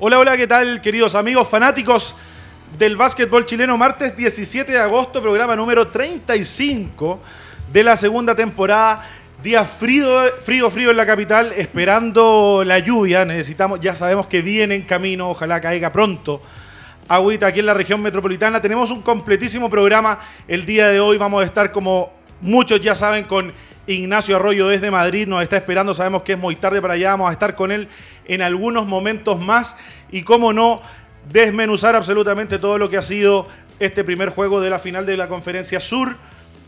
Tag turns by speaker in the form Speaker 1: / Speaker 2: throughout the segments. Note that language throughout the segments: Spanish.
Speaker 1: Hola, hola, ¿qué tal, queridos amigos fanáticos del básquetbol chileno? Martes 17 de agosto, programa número 35 de la segunda temporada. Día frío, frío, frío en la capital, esperando la lluvia. Necesitamos, ya sabemos que viene en camino, ojalá caiga pronto. Agüita aquí en la región metropolitana. Tenemos un completísimo programa el día de hoy. Vamos a estar, como muchos ya saben, con Ignacio Arroyo desde Madrid. Nos está esperando. Sabemos que es muy tarde para allá. Vamos a estar con él en algunos momentos más y, cómo no, desmenuzar absolutamente todo lo que ha sido este primer juego de la final de la Conferencia Sur,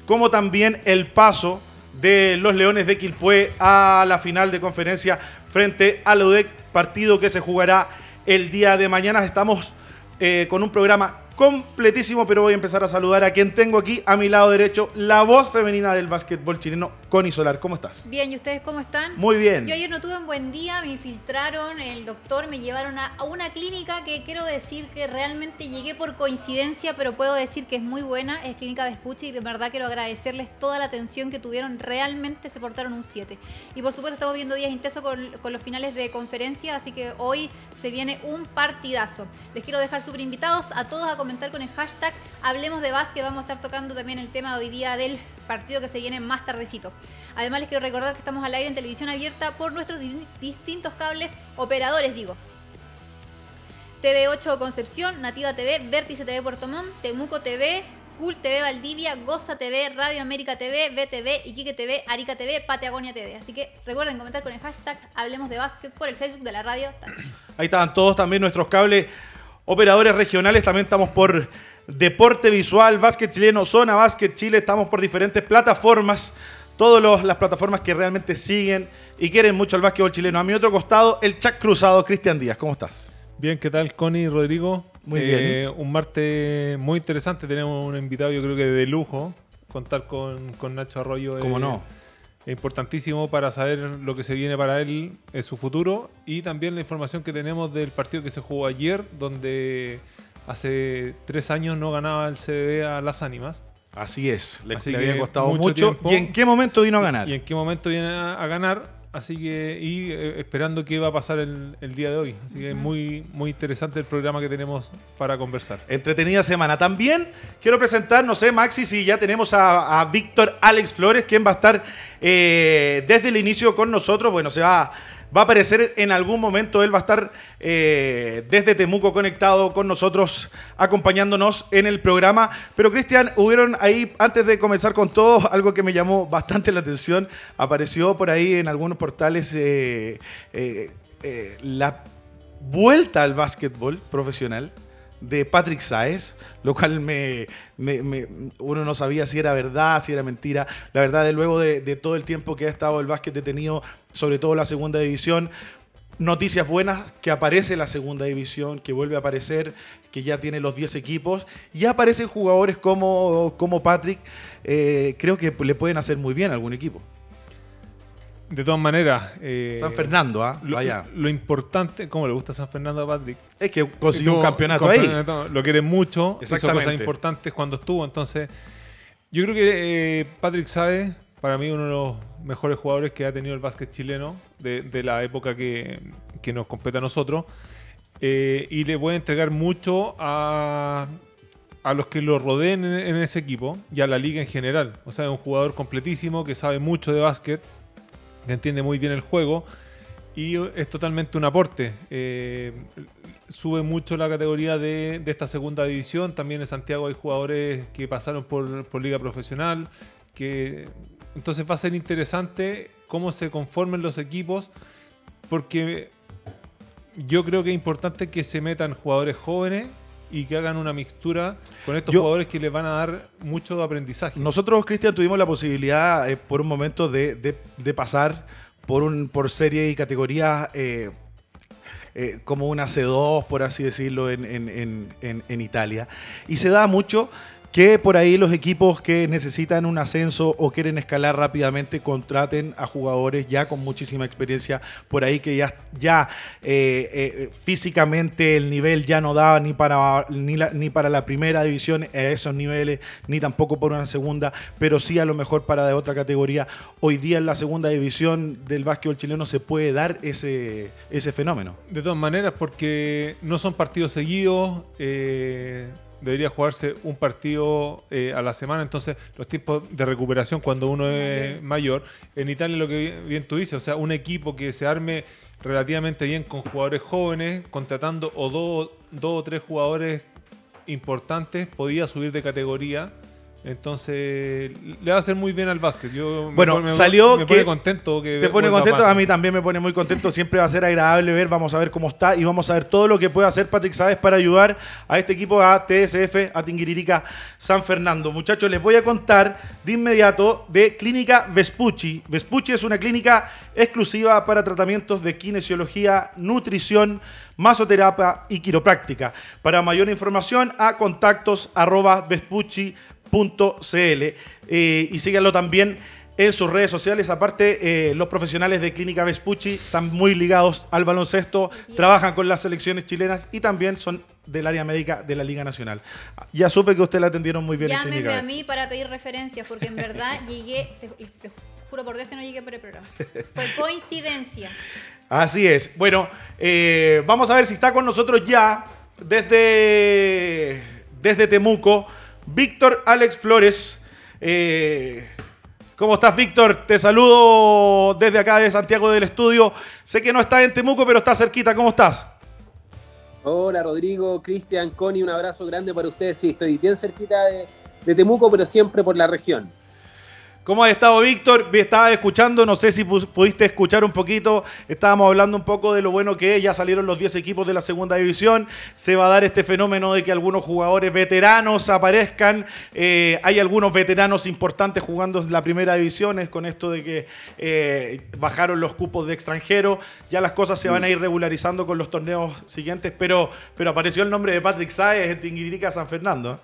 Speaker 1: como también el paso de los Leones de Quilpué a la final de conferencia frente a la UDEC, partido que se jugará el día de mañana. Estamos eh, con un programa completísimo, pero voy a empezar a saludar a quien tengo aquí a mi lado derecho, la voz femenina del básquetbol chileno, Connie Solar. ¿Cómo estás?
Speaker 2: Bien, ¿y ustedes cómo están?
Speaker 1: Muy bien.
Speaker 2: Yo ayer no tuve un buen día, me infiltraron, el doctor me llevaron a una clínica que quiero decir que realmente llegué por coincidencia, pero puedo decir que es muy buena, es Clínica Vespucci y de verdad quiero agradecerles toda la atención que tuvieron, realmente se portaron un 7. Y por supuesto estamos viendo días intensos con, con los finales de conferencia, así que hoy se viene un partidazo. Les quiero dejar súper invitados a todos a comentar con el hashtag Hablemos de Básquet. Vamos a estar tocando también el tema de hoy día del partido que se viene más tardecito. Además les quiero recordar que estamos al aire en televisión abierta por nuestros distintos cables operadores, digo. TV8 Concepción, Nativa TV, Vértice TV Puerto Montt, Temuco TV, Cool TV Valdivia, Goza TV, Radio América TV, BTV, Iquique TV, Arica TV, Patagonia TV. Así que recuerden comentar con el hashtag Hablemos de Básquet por el Facebook de la radio.
Speaker 1: Ahí estaban todos también nuestros cables operadores regionales. También estamos por Deporte Visual, Básquet Chileno, Zona Básquet Chile. Estamos por diferentes plataformas. Todas las plataformas que realmente siguen y quieren mucho el básquetbol chileno. A mi otro costado, el chat cruzado, Cristian Díaz. ¿Cómo estás?
Speaker 3: Bien, ¿qué tal, Connie Rodrigo?
Speaker 1: Muy bien.
Speaker 3: Eh, un martes muy interesante. Tenemos un invitado, yo creo que de lujo. Contar con, con Nacho Arroyo.
Speaker 1: ¿Cómo
Speaker 3: eh,
Speaker 1: no?
Speaker 3: Es importantísimo para saber lo que se viene para él en su futuro y también la información que tenemos del partido que se jugó ayer, donde hace tres años no ganaba el CDB a las ánimas.
Speaker 1: Así es, le,
Speaker 3: Así
Speaker 1: le
Speaker 3: que
Speaker 1: había costado
Speaker 3: mucho
Speaker 1: mucho.
Speaker 3: tiempo.
Speaker 1: ¿Y en qué momento vino a ganar?
Speaker 3: ¿Y en qué momento viene a, a ganar? Así que, y eh, esperando qué va a pasar el, el día de hoy. Así que es muy, muy interesante el programa que tenemos para conversar.
Speaker 1: Entretenida semana. También quiero presentar, no sé, Maxi, si ya tenemos a, a Víctor Alex Flores, quien va a estar eh, desde el inicio con nosotros. Bueno, se va, va a aparecer en algún momento. Él va a estar eh, desde Temuco conectado con nosotros, acompañándonos en el programa. Pero, Cristian, hubieron ahí, antes de comenzar con todo, algo que me llamó bastante la atención. Apareció por ahí en algunos portales eh, eh, la vuelta al básquetbol profesional de Patrick Saez, lo cual me, uno no sabía si era verdad, si era mentira. La verdad, de luego de, de todo el tiempo que ha estado el básquet detenido, sobre todo la segunda división, noticias buenas, que aparece la segunda división, que vuelve a aparecer, que ya tiene los 10 equipos, y aparecen jugadores como, como Patrick, eh, creo que le pueden hacer muy bien a algún equipo.
Speaker 3: De todas maneras, eh,
Speaker 1: San Fernando, ¿ah?
Speaker 3: lo,
Speaker 1: Vaya.
Speaker 3: lo importante, ¿cómo le gusta San Fernando a Patrick?
Speaker 1: Es que consiguió un campeonato ahí.
Speaker 3: Lo quiere mucho, hizo cosas importantes cuando estuvo. Entonces, yo creo que eh, Patrick Sae, para mí, uno de los mejores jugadores que ha tenido el básquet chileno de, de la época que, que nos compete a nosotros. Eh, y le puede entregar mucho a, a los que lo rodeen en, en ese equipo y a la liga en general. O sea, es un jugador completísimo que sabe mucho de básquet, entiende muy bien el juego y es totalmente un aporte. Eh, sube mucho la categoría de, de esta segunda división. También en Santiago hay jugadores que pasaron por, por liga profesional. Que, entonces va a ser interesante cómo se conformen los equipos porque yo creo que es importante que se metan jugadores jóvenes y que hagan una mixtura con estos
Speaker 1: Yo-
Speaker 3: jugadores que les van a dar mucho aprendizaje.
Speaker 1: Nosotros, Cristian, tuvimos la posibilidad eh, por un momento de, de- de pasar por, un, por serie y categorías eh, eh, como una C2, por así decirlo, en, en- en- en- en Italia. Y se da mucho que por ahí los equipos que necesitan un ascenso o quieren escalar rápidamente contraten a jugadores ya con muchísima experiencia por ahí que ya, ya eh, eh, físicamente el nivel ya no daba ni para, ni, ni para la primera división a esos niveles, ni tampoco por una segunda, pero sí a lo mejor para de otra categoría. Hoy día en la segunda división del básquetbol chileno se puede dar ese, ese fenómeno.
Speaker 3: De todas maneras, porque no son partidos seguidos. Eh, debería jugarse un partido eh, a la semana, entonces los tiempos de recuperación cuando uno es mayor, en Italia lo que bien tú dices, o sea, un equipo que se arme relativamente bien con jugadores jóvenes, contratando o dos, dos o tres jugadores importantes, podía subir de categoría entonces, le va a hacer muy bien al básquet. Yo
Speaker 1: bueno, salió
Speaker 3: me pone contento.
Speaker 1: Que te pone contento, a mí también me pone muy contento. Siempre va a ser agradable ver, vamos a ver cómo está y vamos a ver todo lo que puede hacer Patrick Sáez para ayudar a este equipo, a TSF, a Tinguiririca San Fernando. Muchachos, les voy a contar de inmediato de Clínica Vespucci. Vespucci es una clínica exclusiva para tratamientos de kinesiología, nutrición, masoterapia y quiropráctica. Para mayor información, a contactos arroba vespucci.com .cl eh, y síganlo también en sus redes sociales. Aparte, eh, los profesionales de Clínica Vespucci están muy ligados al baloncesto, trabajan con las selecciones chilenas y también son del área médica de la Liga Nacional. Ya supe que usted la atendieron muy bien
Speaker 2: Llámeme en Clínica a mí para pedir referencias, porque en verdad llegué, te, juro por Dios que no llegué por el programa. Fue coincidencia.
Speaker 1: Así es. Bueno, eh, vamos a ver si está con nosotros ya desde, desde Temuco. Víctor Alex Flores. Eh, ¿Cómo estás, Víctor? Te saludo desde acá de Santiago del Estudio. Sé que no estás en Temuco, pero estás cerquita. ¿Cómo estás?
Speaker 4: Hola, Rodrigo, Cristian, Connie, un abrazo grande para ustedes. Sí, estoy bien cerquita de Temuco, pero siempre por la región.
Speaker 1: ¿Cómo has estado, Víctor? Estaba escuchando, no sé si pudiste escuchar un poquito. Estábamos hablando un poco de lo bueno que es. Ya salieron los 10 equipos de la segunda división. Se va a dar este fenómeno de que algunos jugadores veteranos aparezcan. Eh, hay algunos veteranos importantes jugando en la primera división. Es con esto de que eh, bajaron los cupos de extranjeros. Ya las cosas se van a ir regularizando con los torneos siguientes. Pero, pero apareció el nombre de Patrick Sáez en Tinguirica San Fernando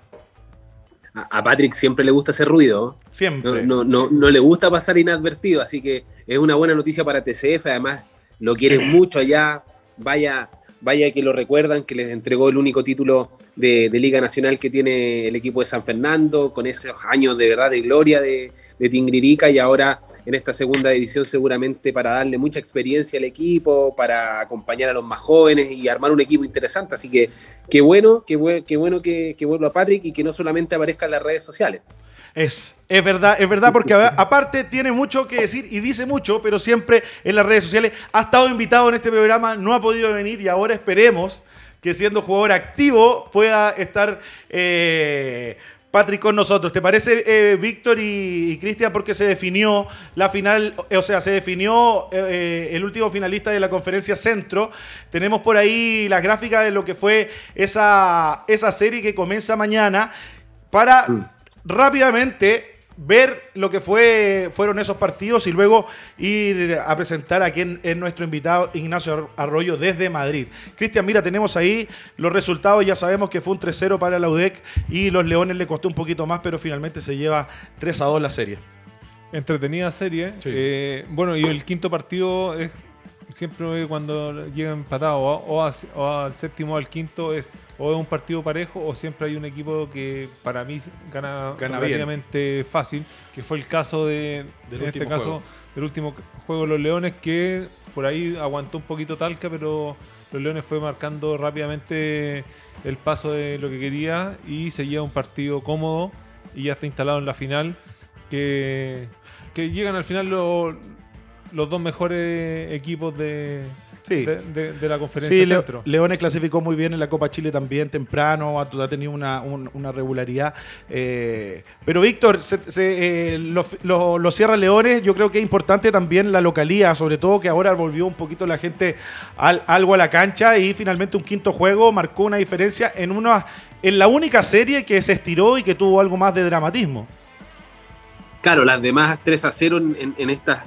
Speaker 4: a Patrick siempre le gusta hacer ruido.
Speaker 1: Siempre.
Speaker 4: No, no, no, le gusta pasar inadvertido, así que es una buena noticia para TCF. Además, lo quieren mucho allá. Vaya, vaya que lo recuerdan, que les entregó el único título de, Liga Nacional que tiene el equipo de San Fernando, con esos años de verdad de gloria de, de Tingririca y ahora en esta segunda división seguramente para darle mucha experiencia al equipo, para acompañar a los más jóvenes y armar un equipo interesante. Así que qué bueno, qué, bueno que, vuelva Patrick y que no solamente aparezca en las redes sociales.
Speaker 1: Es, es verdad, es verdad, porque aparte tiene mucho que decir y dice mucho, pero siempre en las redes sociales ha estado invitado en este programa, no ha podido venir y ahora esperemos que siendo jugador activo pueda estar eh, Patrick con nosotros. ¿Te parece, eh, Víctor y, Cristian, porque se definió la final, o sea, se definió eh, el último finalista de la conferencia Centro? Tenemos por ahí las gráficas de lo que fue esa, esa serie que comienza mañana para rápidamente ver lo que fue, fueron esos partidos y luego ir a presentar a quien es nuestro invitado Ignacio Arroyo desde Madrid. Cristian, mira, tenemos ahí los resultados, ya sabemos que fue un 3-0 para la UDEC y los Leones le costó un poquito más, pero finalmente se lleva 3-2 la serie.
Speaker 3: Entretenida serie. Eh, bueno, y el quinto partido es siempre cuando llega empatado o, al séptimo o al quinto es o es un partido parejo o siempre hay un equipo que para mí gana, relativamente fácil, que fue el caso de, en este caso del último juego de los Leones que por ahí aguantó un poquito Talca, pero los Leones fue marcando rápidamente el paso de lo que quería y seguía un partido cómodo y ya está instalado en la final que, que llegan al final los los dos mejores equipos de, de, la conferencia sí, centro.
Speaker 1: Leones clasificó muy bien en la Copa Chile también temprano, ha, tenido una, regularidad. Eh, pero Víctor, eh, los Sierra Leones, yo creo que es importante también la localía, sobre todo que ahora volvió un poquito la gente algo a la cancha y finalmente un quinto juego marcó una diferencia en, una, en la única serie que se estiró y que tuvo algo más de dramatismo.
Speaker 4: Claro, las demás 3 a 0 en, en estas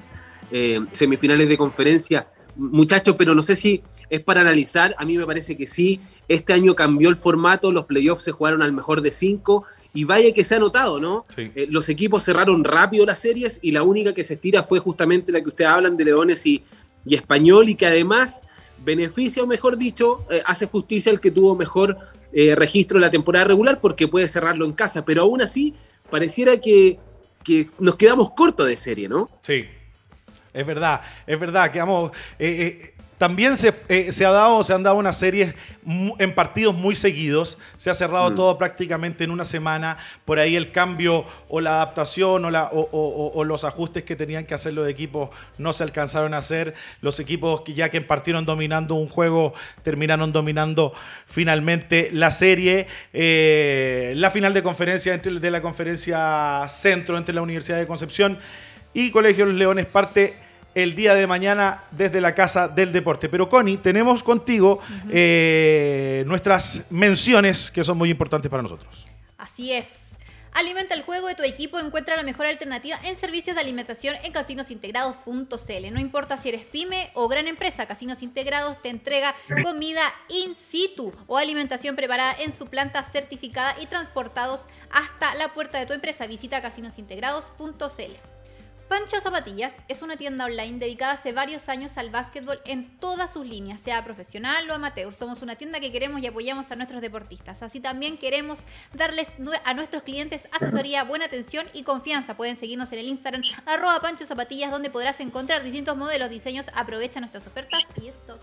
Speaker 4: eh, semifinales de conferencia. Muchachos, pero no sé si es para analizar, a mí me parece que sí, este año cambió el formato, los playoffs se jugaron al mejor de cinco y vaya que se ha notado, ¿no?
Speaker 1: Sí.
Speaker 4: Eh, los equipos cerraron rápido las series y la única que se estira fue justamente la que ustedes hablan de Leones y, y Español y que además beneficia, o mejor dicho, eh, hace justicia al que tuvo mejor eh, registro en la temporada regular porque puede cerrarlo en casa, pero aún así pareciera que, que nos quedamos cortos de serie, ¿no?
Speaker 1: Sí, es verdad, es verdad, quedamos... eh, eh, también se, eh, se ha dado, se han dado unas series en partidos muy seguidos. Se ha cerrado
Speaker 4: Mm.
Speaker 1: todo prácticamente en una semana. Por ahí el cambio o la adaptación o, la- o- o- o- o los ajustes que tenían que hacer los equipos no se alcanzaron a hacer. Los equipos que ya que partieron dominando un juego terminaron dominando finalmente la serie. Eh, la final de conferencia entre, de la conferencia centro entre la Universidad de Concepción y Colegio Los Leones parte el día de mañana desde la Casa del Deporte. Pero Connie, tenemos contigo eh, nuestras menciones que son muy importantes para nosotros.
Speaker 2: Así es. Alimenta el juego de tu equipo, encuentra la mejor alternativa en servicios de alimentación en casinosintegrados.cl. No importa si eres pyme o gran empresa, Casinos Integrados te entrega comida in situ o alimentación preparada en su planta certificada y transportados hasta la puerta de tu empresa. Visita casinosintegrados.cl. Pancho Zapatillas es una tienda online dedicada hace varios años al básquetbol en todas sus líneas, sea profesional o amateur. Somos una tienda que queremos y apoyamos a nuestros deportistas. Así también queremos darles a nuestros clientes asesoría, buena atención y confianza. Pueden seguirnos en el Instagram arroba Pancho Zapatillas donde podrás encontrar distintos modelos, diseños. Aprovecha nuestras ofertas y esto.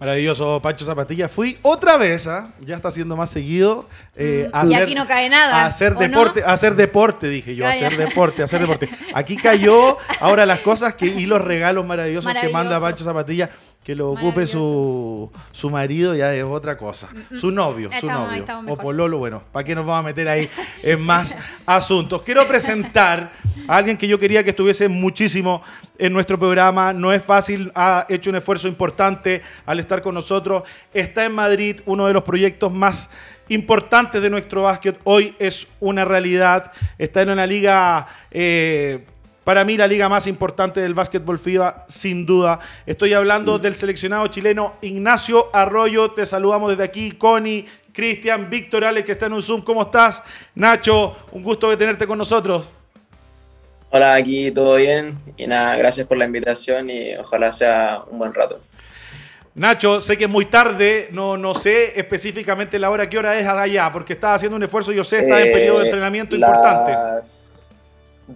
Speaker 1: Maravilloso Pancho Zapatilla. Fui otra vez, ¿ah? ya está haciendo más seguido. eh, a.
Speaker 2: Y
Speaker 1: hacer-
Speaker 2: aquí no cae nada,
Speaker 1: A hacer
Speaker 2: ¿o
Speaker 1: deporte,
Speaker 2: no?
Speaker 1: a hacer deporte, dije yo, a
Speaker 2: Ya, ya.
Speaker 1: hacer deporte, a hacer deporte. Aquí cayó ahora las cosas que, y los regalos maravillosos que manda. Pancho Zapatilla. Que lo ocupe su, su marido ya es otra cosa. Su novio, su
Speaker 2: Estamos-
Speaker 1: novio.
Speaker 2: estamos
Speaker 1: O pololo, bueno, ¿para qué nos vamos a meter ahí en más asuntos? Quiero presentar a alguien que yo quería que estuviese muchísimo en nuestro programa. No es fácil, ha hecho un esfuerzo importante al estar con nosotros. Está en Madrid, uno de los proyectos más importantes de nuestro básquet. Hoy es una realidad. Está en una liga... eh, para mí la liga más importante del básquetbol FIBA, sin duda. Estoy hablando del seleccionado chileno Ignacio Arroyo. Te saludamos desde aquí, Connie, Cristian, Víctor, Alex, que está en un Zoom. ¿Cómo estás? Nacho, un gusto de tenerte con nosotros.
Speaker 5: Hola, aquí todo bien y nada, gracias por la invitación y ojalá sea un buen rato.
Speaker 1: Nacho, sé que es muy tarde, no, no sé específicamente la hora, qué hora es allá, porque estás haciendo un esfuerzo, yo sé, estás en
Speaker 5: Eh,
Speaker 1: periodo de entrenamiento importante.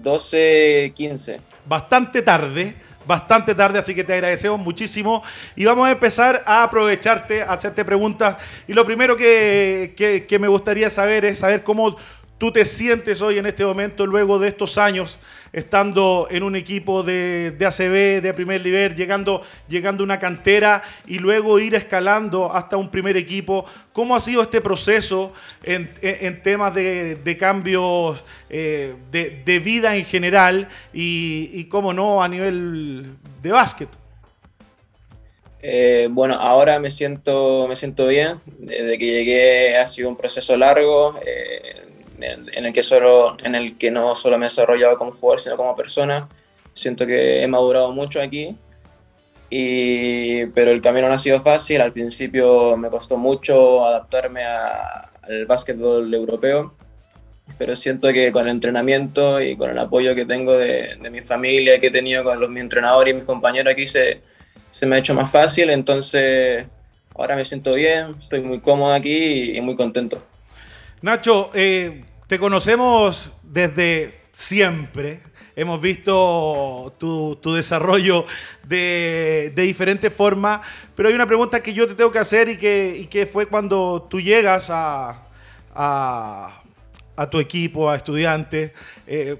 Speaker 5: Las 12.15.
Speaker 1: bastante tarde, bastante tarde, así que te agradecemos muchísimo y vamos a empezar a aprovecharte, a hacerte preguntas. Y lo primero que, que- que me gustaría saber es saber cómo tú te sientes hoy en este momento, luego de estos años, estando en un equipo de, de ACB, de primer nivel, llegando, llegando a una cantera y luego ir escalando hasta un primer equipo. ¿Cómo ha sido este proceso en, en- temas de, de cambios eh, de, de vida en general y, y, cómo no, a nivel de básquet?
Speaker 5: Eh, bueno, ahora me siento, me siento bien. Desde que llegué ha sido un proceso largo eh, en, en el que solo, en el que no solo me he desarrollado como jugador, sino como persona. Siento que he madurado mucho aquí. Y, pero el camino no ha sido fácil. Al principio me costó mucho adaptarme a- al básquetbol europeo. Pero siento que con el entrenamiento y con el apoyo que tengo de, de mi familia, que he tenido con los, mi entrenador y mis compañeros aquí, se, se me ha hecho más fácil, entonces ahora me siento bien, estoy muy cómodo aquí y, y muy contento.
Speaker 1: Nacho, eh, te conocemos desde siempre. Hemos visto tu, tu desarrollo de, de diferentes formas, pero hay una pregunta que yo te tengo que hacer y que, y que fue cuando tú llegas a, a, a tu equipo, a estudiantes. eh,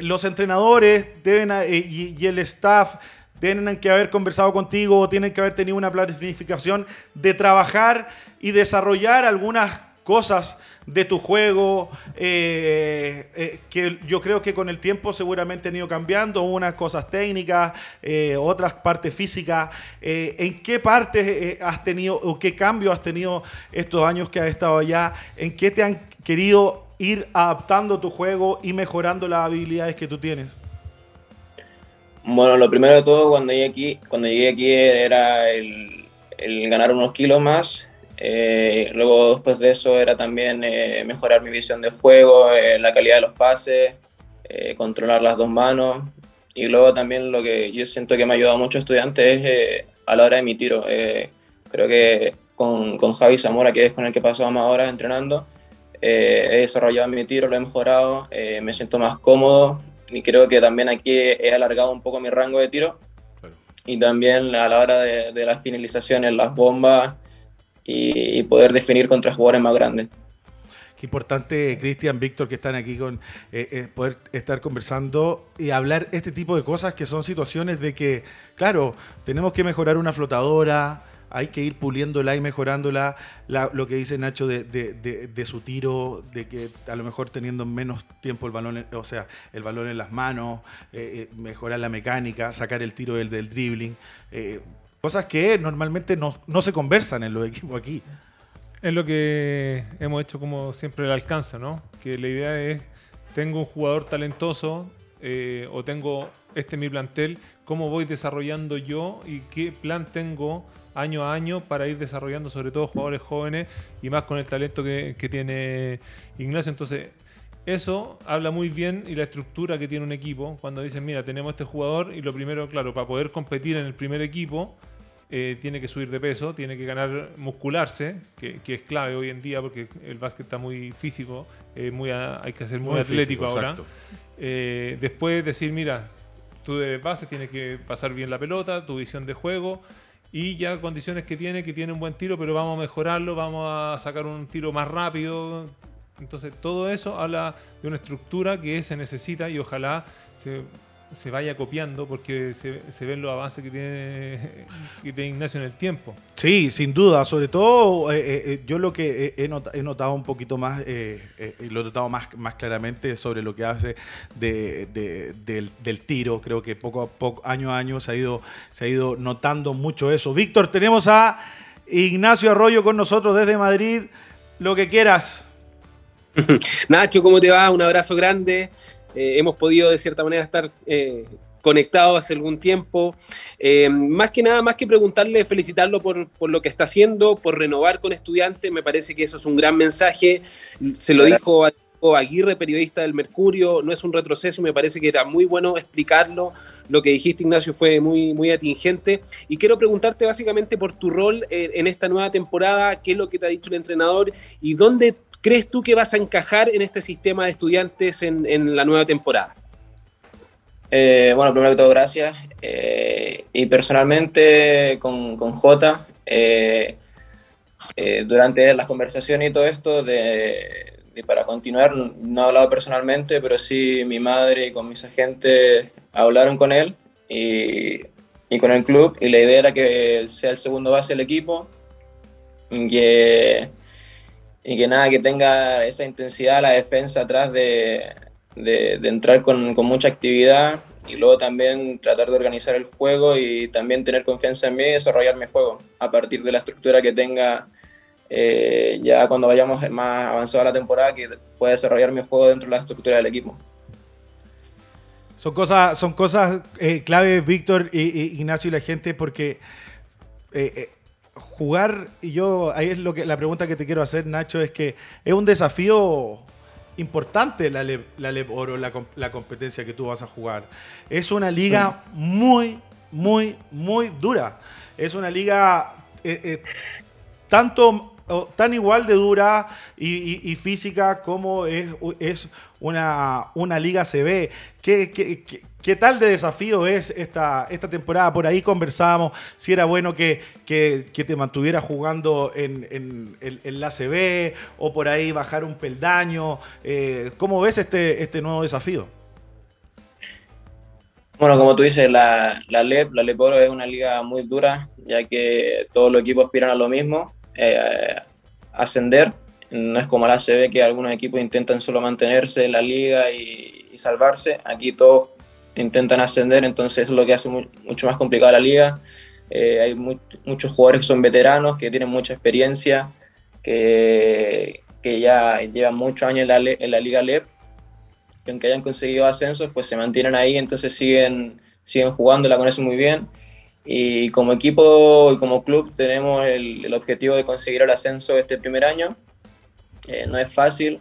Speaker 1: los entrenadores deben, eh, y, y el staff tienen que haber conversado contigo o tienen que haber tenido una planificación de trabajar y desarrollar algunas cosas de tu juego eh, eh, que yo creo que con el tiempo seguramente han ido cambiando, unas cosas técnicas, eh, otras partes físicas. ¿En qué partes has tenido o qué cambio has tenido estos años que has estado allá? ¿En qué te han querido ir adaptando tu juego y mejorando las habilidades que tú tienes?
Speaker 5: Bueno, lo primero de todo cuando llegué aquí, cuando llegué aquí era el ganar unos kilos más Eh, luego después de eso era también eh, mejorar mi visión de juego, eh, la calidad de los pases, controlar las dos manos. Y luego también lo que yo siento que me ha ayudado mucho estudiantes es a la hora de mi tiro. creo que con, con, Javi Zamora, que es con el que pasamos ahora entrenando, he desarrollado mi tiro, lo he mejorado, me siento más cómodo y creo que también aquí he alargado un poco mi rango de tiro. Y también a la hora de, de las finalizaciones, las bombas, y, poder definir contra jugadores más grandes.
Speaker 1: Qué importante, Cristian, Víctor, que están aquí con eh, eh, poder estar conversando y hablar este tipo de cosas que son situaciones de que, claro, tenemos que mejorar una flotadora, hay que ir puliéndola y mejorándola. lo que dice Nacho de, su tiro, de que a lo mejor teniendo menos tiempo el balón, o sea, el balón en las manos, eh, mejorar la mecánica, sacar el tiro del, del dribbling. Cosas que normalmente no, se conversan en los equipos aquí.
Speaker 3: Es lo que hemos hecho como siempre el alcance, ¿no? Que la idea es, tengo un jugador talentoso eh, o tengo este mi plantel, ¿cómo voy desarrollando yo y qué plan tengo año a año para ir desarrollando sobre todo jugadores jóvenes y más con el talento que, que tiene Ignacio? Entonces, eso habla muy bien y la estructura que tiene un equipo cuando dicen, mira, tenemos este jugador y lo primero, claro, para poder competir en el primer equipo, eh, tiene que subir de peso, tiene que ganar, muscularse, que, es clave hoy en día porque el básquet está muy físico, eh, muy hay que ser muy, atlético ahora. Eh, después decir, mira, tú de base tienes que pasar bien la pelota, tu visión de juego y ya condiciones que tiene, que tiene un buen tiro, pero vamos a mejorarlo, vamos a sacar un tiro más rápido. Entonces todo eso habla de una estructura que se necesita y ojalá se se vaya copiando porque se, ven los avances que tiene, que Ignacio en el tiempo.
Speaker 1: Sí, sin duda. Sobre todo, eh, eh, eh, yo lo que he, notado, un poquito más, y lo he notado más, más claramente sobre lo que hace del, tiro. Creo que poco a poco, año a año, se ha ido, se ha ido notando mucho eso. Víctor, tenemos a Ignacio Arroyo con nosotros desde Madrid. Lo que quieras.
Speaker 4: Nacho, ¿cómo te va? Un abrazo grande. Eh, hemos podido de cierta manera estar eh, conectados hace algún tiempo. Eh, más que nada, más que preguntarle, felicitarlo por, lo que está haciendo, por renovar con estudiantes, me parece que eso es un gran mensaje. Se lo dijo a Aguirre, periodista del Mercurio, no es un retroceso, me parece que era muy bueno explicarlo. Lo que dijiste, Ignacio, fue muy, muy atingente. Y quiero preguntarte básicamente por tu rol en esta nueva temporada, qué es lo que te ha dicho el entrenador y dónde crees tú que vas a encajar en este sistema de estudiantes en, la nueva temporada?
Speaker 5: Eh, bueno, primero que todo, gracias. Eh, y personalmente con, con Jota, eh, durante las conversaciones y todo esto, de, para continuar, no he hablado personalmente, pero sí mi madre y con mis agentes hablaron con él y, y con el club. Y la idea era que sea el segundo base del equipo, que y que nada, que tenga esa intensidad la defensa atrás de, de, entrar con, con, mucha actividad y luego también tratar de organizar el juego y también tener confianza en mí y desarrollar mi juego a partir de la estructura que tenga eh, ya cuando vayamos más avanzada la temporada que pueda desarrollar mi juego dentro de la estructura del equipo.
Speaker 1: Son cosas, son cosas eh, claves, Víctor, y, Ignacio y la gente, porque eh, eh jugar, y yo, ahí es lo que la pregunta que te quiero hacer, Nacho, es que es un desafío importante la LEP, la Oro, la, competencia que tú vas a jugar. Es una liga muy, muy, muy dura. Es una liga eh, eh, tanto tan igual de dura y, física como es, es una, una liga CB. ¿Qué, qué, qué ¿Qué tal de desafío es esta, esta temporada? Por ahí conversábamos si era bueno que, te mantuvieras jugando en, la CB o por ahí bajar un peldaño. Eh, ¿Cómo ves este, este nuevo desafío?
Speaker 5: Bueno, como tú dices, la, la LEP, la LEP Oro es una liga muy dura, ya que todos los equipos aspiran a lo mismo, eh, ascender. No es como la CB, que algunos equipos intentan solo mantenerse en la liga y salvarse. Aquí todos intentan ascender, entonces es lo que hace mucho más complicada la liga. Eh, hay muchos jugadores que son veteranos, que tienen mucha experiencia, que, que ya llevan muchos años en la, en la liga LEP, que aunque hayan conseguido ascensos, pues se mantienen ahí, entonces siguen, siguen jugando, la conocen muy bien. y como equipo y como club tenemos el, objetivo de conseguir el ascenso este primer año. Eh, no es fácil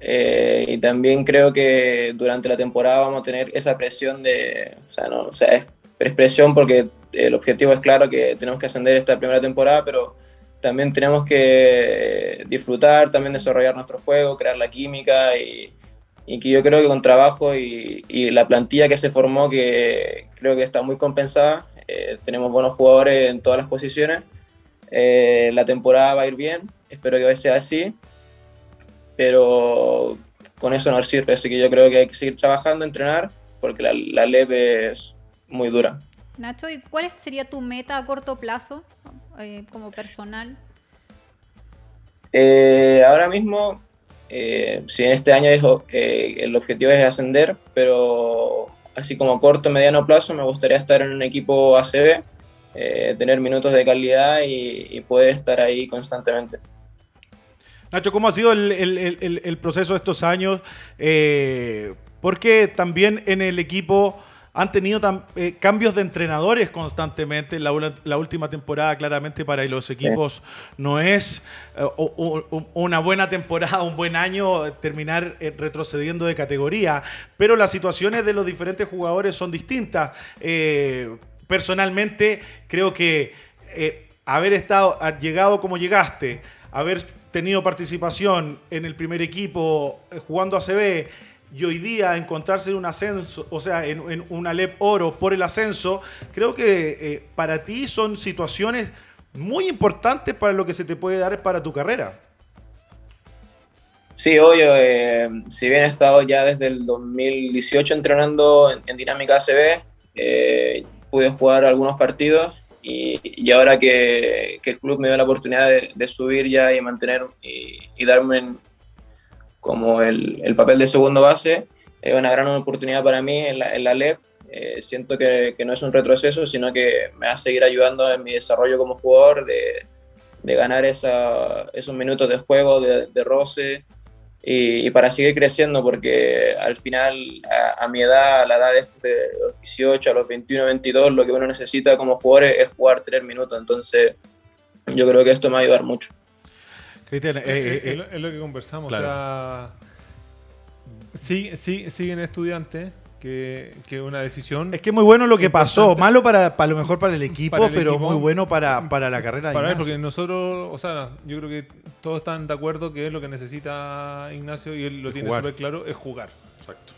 Speaker 5: eh, y también creo que durante la temporada vamos a tener esa presión de, o sea, no, o sea, es presión porque el objetivo es claro que tenemos que ascender esta primera temporada, pero también tenemos que disfrutar, también desarrollar nuestro juego, crear la química y, y que yo creo que con trabajo y, y, la plantilla que se formó, que creo que está muy compensada, eh, tenemos buenos jugadores en todas las posiciones, eh, la temporada va a ir bien, espero que sea así, pero con eso no sirve, así que yo creo que hay que seguir trabajando, entrenar, porque la, la LEP es muy dura.
Speaker 2: Nacho, ¿y cuál sería tu meta a corto plazo eh, como personal?
Speaker 5: Eh, ahora mismo, eh, si en este año es, eh, el objetivo es ascender, pero así como a corto mediano plazo me gustaría estar en un equipo ACB, eh, tener minutos de calidad y, y, poder estar ahí constantemente.
Speaker 1: Nacho, ¿cómo ha sido el, el, el, el proceso de estos años? porque también en el equipo han tenido eh, cambios de entrenadores constantemente. La, la, última temporada, claramente, para los equipos sí. no es eh, o, o, una buena temporada, un buen año, terminar eh, retrocediendo de categoría. Pero las situaciones de los diferentes jugadores son distintas. Eh, personalmente, creo que eh, haber estado, llegado como llegaste, haber tenido participación en el primer equipo eh, jugando ACB y hoy día encontrarse en un ascenso, o sea, en, en una LEP Oro por el ascenso, creo que eh, para ti son situaciones muy importantes para lo que se te puede dar para tu carrera.
Speaker 5: Sí, obvio. Eh, si bien he estado ya desde el 2018 entrenando en, en Dinámica ACB, pude jugar algunos partidos y, y ahora que, que, el club me dio la oportunidad de, de subir ya y mantener y, y darme en, como el, el, papel de segundo base, es una gran oportunidad para mí en la, en la LEP. Eh, siento que, que, no es un retroceso, sino que me va a seguir ayudando en mi desarrollo como jugador, de, de ganar esa, esos minutos de juego, de, de roce, y, y, para seguir creciendo, porque al final, a, a, mi edad, a la edad de, estos de los 18, a los 21, 22, lo que uno necesita como jugador es, es jugar tres minutos. Entonces, yo creo que esto me va a ayudar mucho.
Speaker 3: Cristian, eh, eh, es, lo, es, lo, que conversamos. Claro. O sea, sí, sí, siguen estudiantes. Que, que, una decisión.
Speaker 1: Es que es muy bueno lo que pasó. Malo para, para lo mejor para el equipo, para el pero equipo, muy bueno para, para la carrera.
Speaker 3: Para él, porque nosotros, o sea, yo creo que todos están de acuerdo que es lo que necesita Ignacio y él lo tiene súper claro, es jugar.
Speaker 1: Exacto.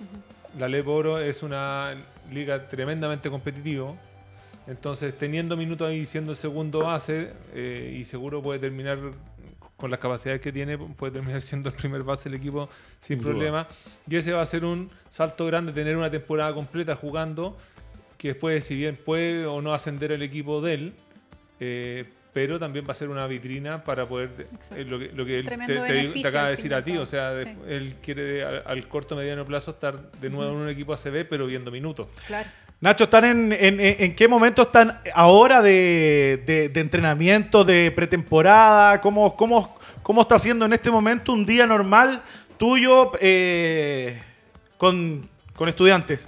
Speaker 3: La Lep Oro es una liga tremendamente competitiva. Entonces, teniendo minutos ahí siendo el segundo base, eh, y seguro puede terminar con las capacidades que tiene, puede terminar siendo el primer base del equipo sin, sin problema. Y ese va a ser un salto grande, tener una temporada completa jugando, que después, si bien puede o no ascender el equipo de él, eh, pero también va a ser una vitrina para poder eh, lo que, lo que él te, te, te, acaba de decir a ti, o sea, sí. él quiere al, al, corto mediano plazo estar de nuevo uh -huh. en un equipo ACB, pero viendo minutos.
Speaker 2: Claro.
Speaker 1: Nacho, ¿están en, en, qué momento están ahora de, de, entrenamiento, de pretemporada? ¿Cómo, cómo, ¿Cómo está siendo en este momento un día normal tuyo eh, con, con estudiantes?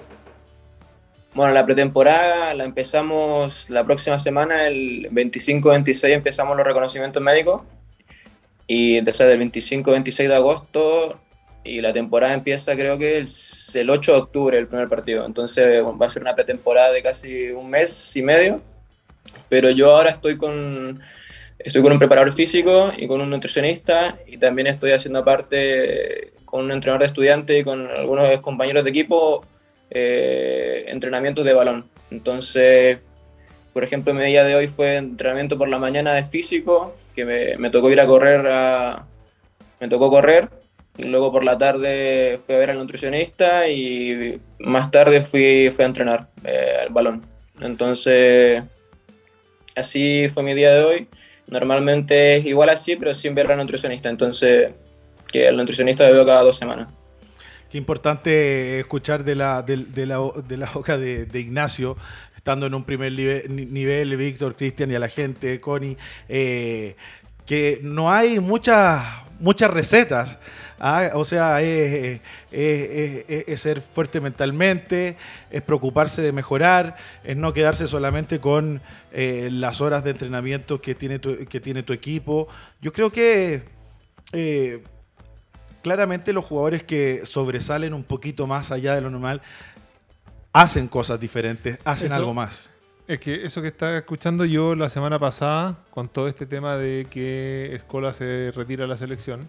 Speaker 5: Bueno, la pretemporada la empezamos la próxima semana, el 25-26 empezamos los reconocimientos médicos y desde el 25-26 de agosto y la temporada empieza creo que el, el, 8 de octubre el primer partido. Entonces va a ser una pretemporada de casi un mes y medio, pero yo ahora estoy con, estoy con un preparador físico y con un nutricionista y también estoy haciendo aparte con un entrenador de estudiantes y con algunos compañeros de equipo eh, entrenamientos de balón. Entonces, por ejemplo, mi día de hoy fue entrenamiento por la mañana de físico, que me, me tocó ir a correr a, me tocó correr Luego por la tarde fui a ver al nutricionista y más tarde fui, fui a entrenar eh, al balón. Entonces, así fue mi día de hoy. Normalmente es igual así, pero sin ver al nutricionista. Entonces, que el nutricionista veo cada dos semanas.
Speaker 1: Qué importante escuchar de la, de, de la, de la boca de, Ignacio, estando en un primer nivel, nivel Víctor, Cristian y a la gente, Connie, eh, que no hay muchas, muchas recetas Ah, o sea, es, ser fuerte mentalmente, es preocuparse de mejorar, es no quedarse solamente con eh, las horas de entrenamiento que tiene tu, que tiene tu equipo. Yo creo que eh, claramente los jugadores que sobresalen un poquito más allá de lo normal hacen cosas diferentes, hacen algo más.
Speaker 3: Es que eso que estaba escuchando yo la semana pasada, con todo este tema de que Escola se retira de la selección,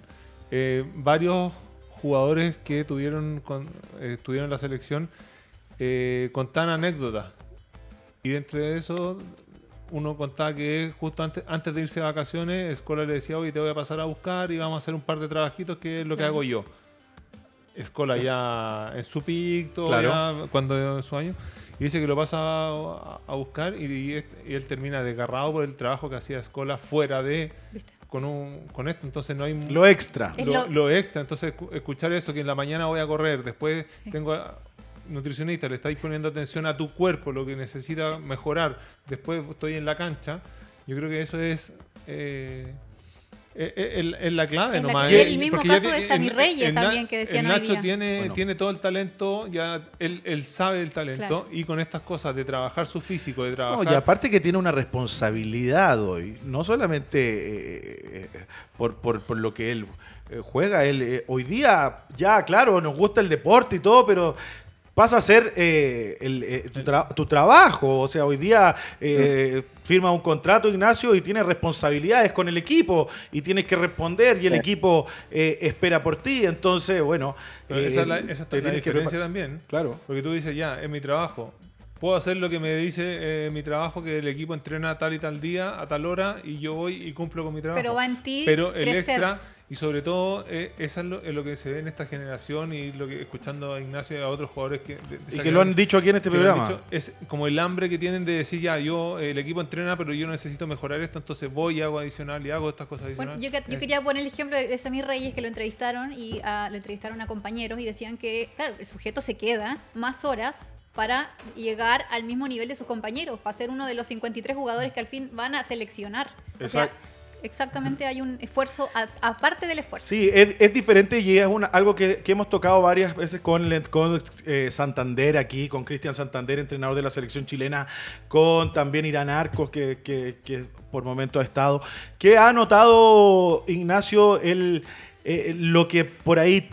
Speaker 3: eh, varios jugadores que tuvieron con, estuvieron en la selección eh, contaban anécdotas. Y dentro de eso, uno contaba que justo antes, antes de irse de vacaciones, Escola le decía, oye, te voy a pasar a buscar y vamos a hacer un par de trabajitos, que es lo que hago yo. Escola ya en su picto, cuando en su año, y dice que lo pasa a, buscar y, él termina desgarrado por el trabajo que hacía Escola fuera de con, un, con esto, entonces no hay...
Speaker 1: Lo extra.
Speaker 3: Lo, extra, entonces escuchar eso, que en la mañana voy a correr, después tengo nutricionista, le estáis poniendo atención a tu cuerpo, lo que necesita mejorar, después estoy en la cancha, yo creo que eso es... Eh, es, eh, eh, la clave nomás.
Speaker 2: el mismo caso de Sammy Reyes también que decían
Speaker 3: Nacho tiene, tiene todo el talento, ya él, él sabe el talento y con estas cosas de trabajar su físico, de trabajar...
Speaker 1: No, y aparte que tiene una responsabilidad hoy, no solamente por, por, por, lo que él juega, él hoy día ya, claro, nos gusta el deporte y todo, pero pasa a ser eh, eh, tu, trabajo. O sea, hoy día eh, firma un contrato, Ignacio, y tienes responsabilidades con el equipo y tienes que responder y el equipo espera por ti. Entonces, bueno.
Speaker 3: esa es la, esa diferencia también.
Speaker 1: Claro.
Speaker 3: Porque tú dices, ya, es mi trabajo. Puedo hacer lo que me dice mi trabajo, que el equipo entrena tal y tal día, a tal hora, y yo voy y cumplo con mi trabajo.
Speaker 2: Pero va en ti.
Speaker 3: Pero el extra y sobre todo, eh, eso es lo, que se ve en esta generación y lo que escuchando a Ignacio y a otros jugadores que...
Speaker 1: y que lo han dicho aquí en este programa.
Speaker 3: es como el hambre que tienen de decir, ya, yo, el equipo entrena, pero yo necesito mejorar esto, entonces voy y hago adicional y hago estas cosas adicionales.
Speaker 2: Bueno, yo, quería poner el ejemplo de Samir Reyes, que lo entrevistaron y uh, lo entrevistaron a compañeros y decían que, claro, el sujeto se queda más horas para llegar al mismo nivel de sus compañeros, para ser uno de los 53 jugadores que al fin van a seleccionar. Exacto. Exactamente, hay un esfuerzo aparte del esfuerzo.
Speaker 1: Sí, es, diferente y es una, algo que, hemos tocado varias veces con, con eh, Santander aquí, con Cristian Santander, entrenador de la selección chilena, con también Irán Arcos, que, por momento ha estado, que ha notado, Ignacio, el, eh, lo que por ahí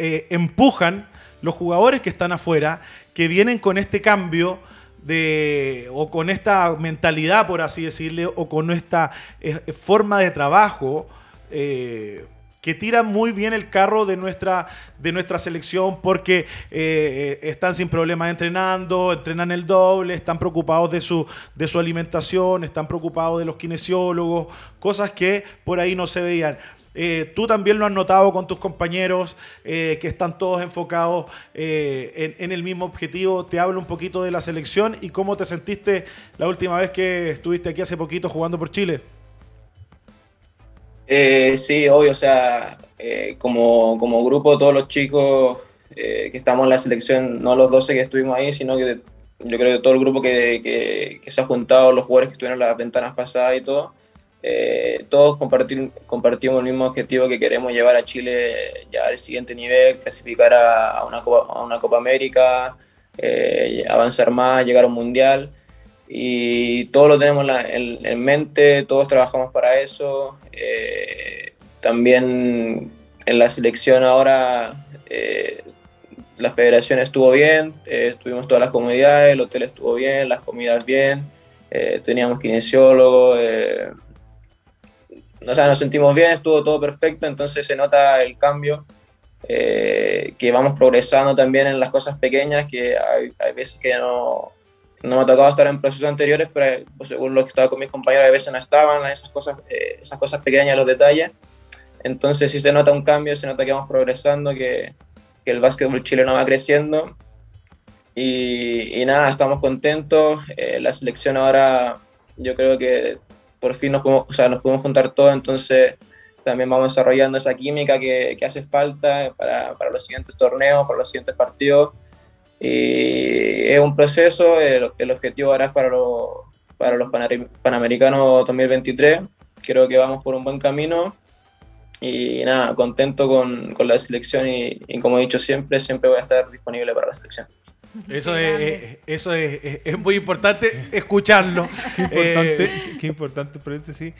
Speaker 1: eh, empujan los jugadores que están afuera, que vienen con este cambio de, o con esta mentalidad, por así decirle, o con esta eh, forma de trabajo eh, que tira muy bien el carro de nuestra, de nuestra selección porque eh, están sin problemas entrenando, entrenan el doble, están preocupados de su, de su alimentación, están preocupados de los kinesiólogos, cosas que por ahí no se veían. Eh, tú también lo has notado con tus compañeros eh, que están todos enfocados eh, en, el mismo objetivo. Te hablo un poquito de la selección y cómo te sentiste la última vez que estuviste aquí hace poquito jugando por Chile.
Speaker 5: sí, obvio, o sea, como, como, grupo, todos los chicos que estamos en la selección, no los 12 que estuvimos ahí, sino que yo creo que todo el grupo que, que, que se ha juntado, los jugadores que estuvieron en las ventanas pasadas y todo, eh, todos compartimos el mismo objetivo que queremos llevar a Chile ya al siguiente nivel, clasificar a, una, Copa, América, eh, avanzar más, llegar a un mundial. Y todos lo tenemos en, mente, todos trabajamos para eso. Eh, también en la selección ahora la federación estuvo bien, tuvimos todas las comodidades, el hotel estuvo bien, las comidas bien, teníamos kinesiólogo o sea, nos sentimos bien, estuvo todo perfecto, entonces se nota el cambio, eh, que vamos progresando también en las cosas pequeñas, que hay, hay, veces que no, no me ha tocado estar en procesos anteriores, pero pues, según lo que estaba con mis compañeros, a veces no estaban esas cosas, eh, esas cosas pequeñas, los detalles. Entonces sí se nota un cambio, se nota que vamos progresando, que, que el básquetbol chileno va creciendo. Y, y nada, estamos contentos. Eh, la selección ahora yo creo que por fin nos podemos, o sea, nos juntar todos, entonces también vamos desarrollando esa química que, que hace falta para, para, los siguientes torneos, para los siguientes partidos. Y es un proceso, el, el objetivo ahora es para, los para los Panamericanos 2023. Creo que vamos por un buen camino y nada, contento con, con la selección y, y, como he dicho siempre, siempre voy a estar disponible para la selección.
Speaker 1: Eso, es, eh, eso es, es, muy importante escucharlo.
Speaker 3: qué importante, eh, qué importante paréntesis,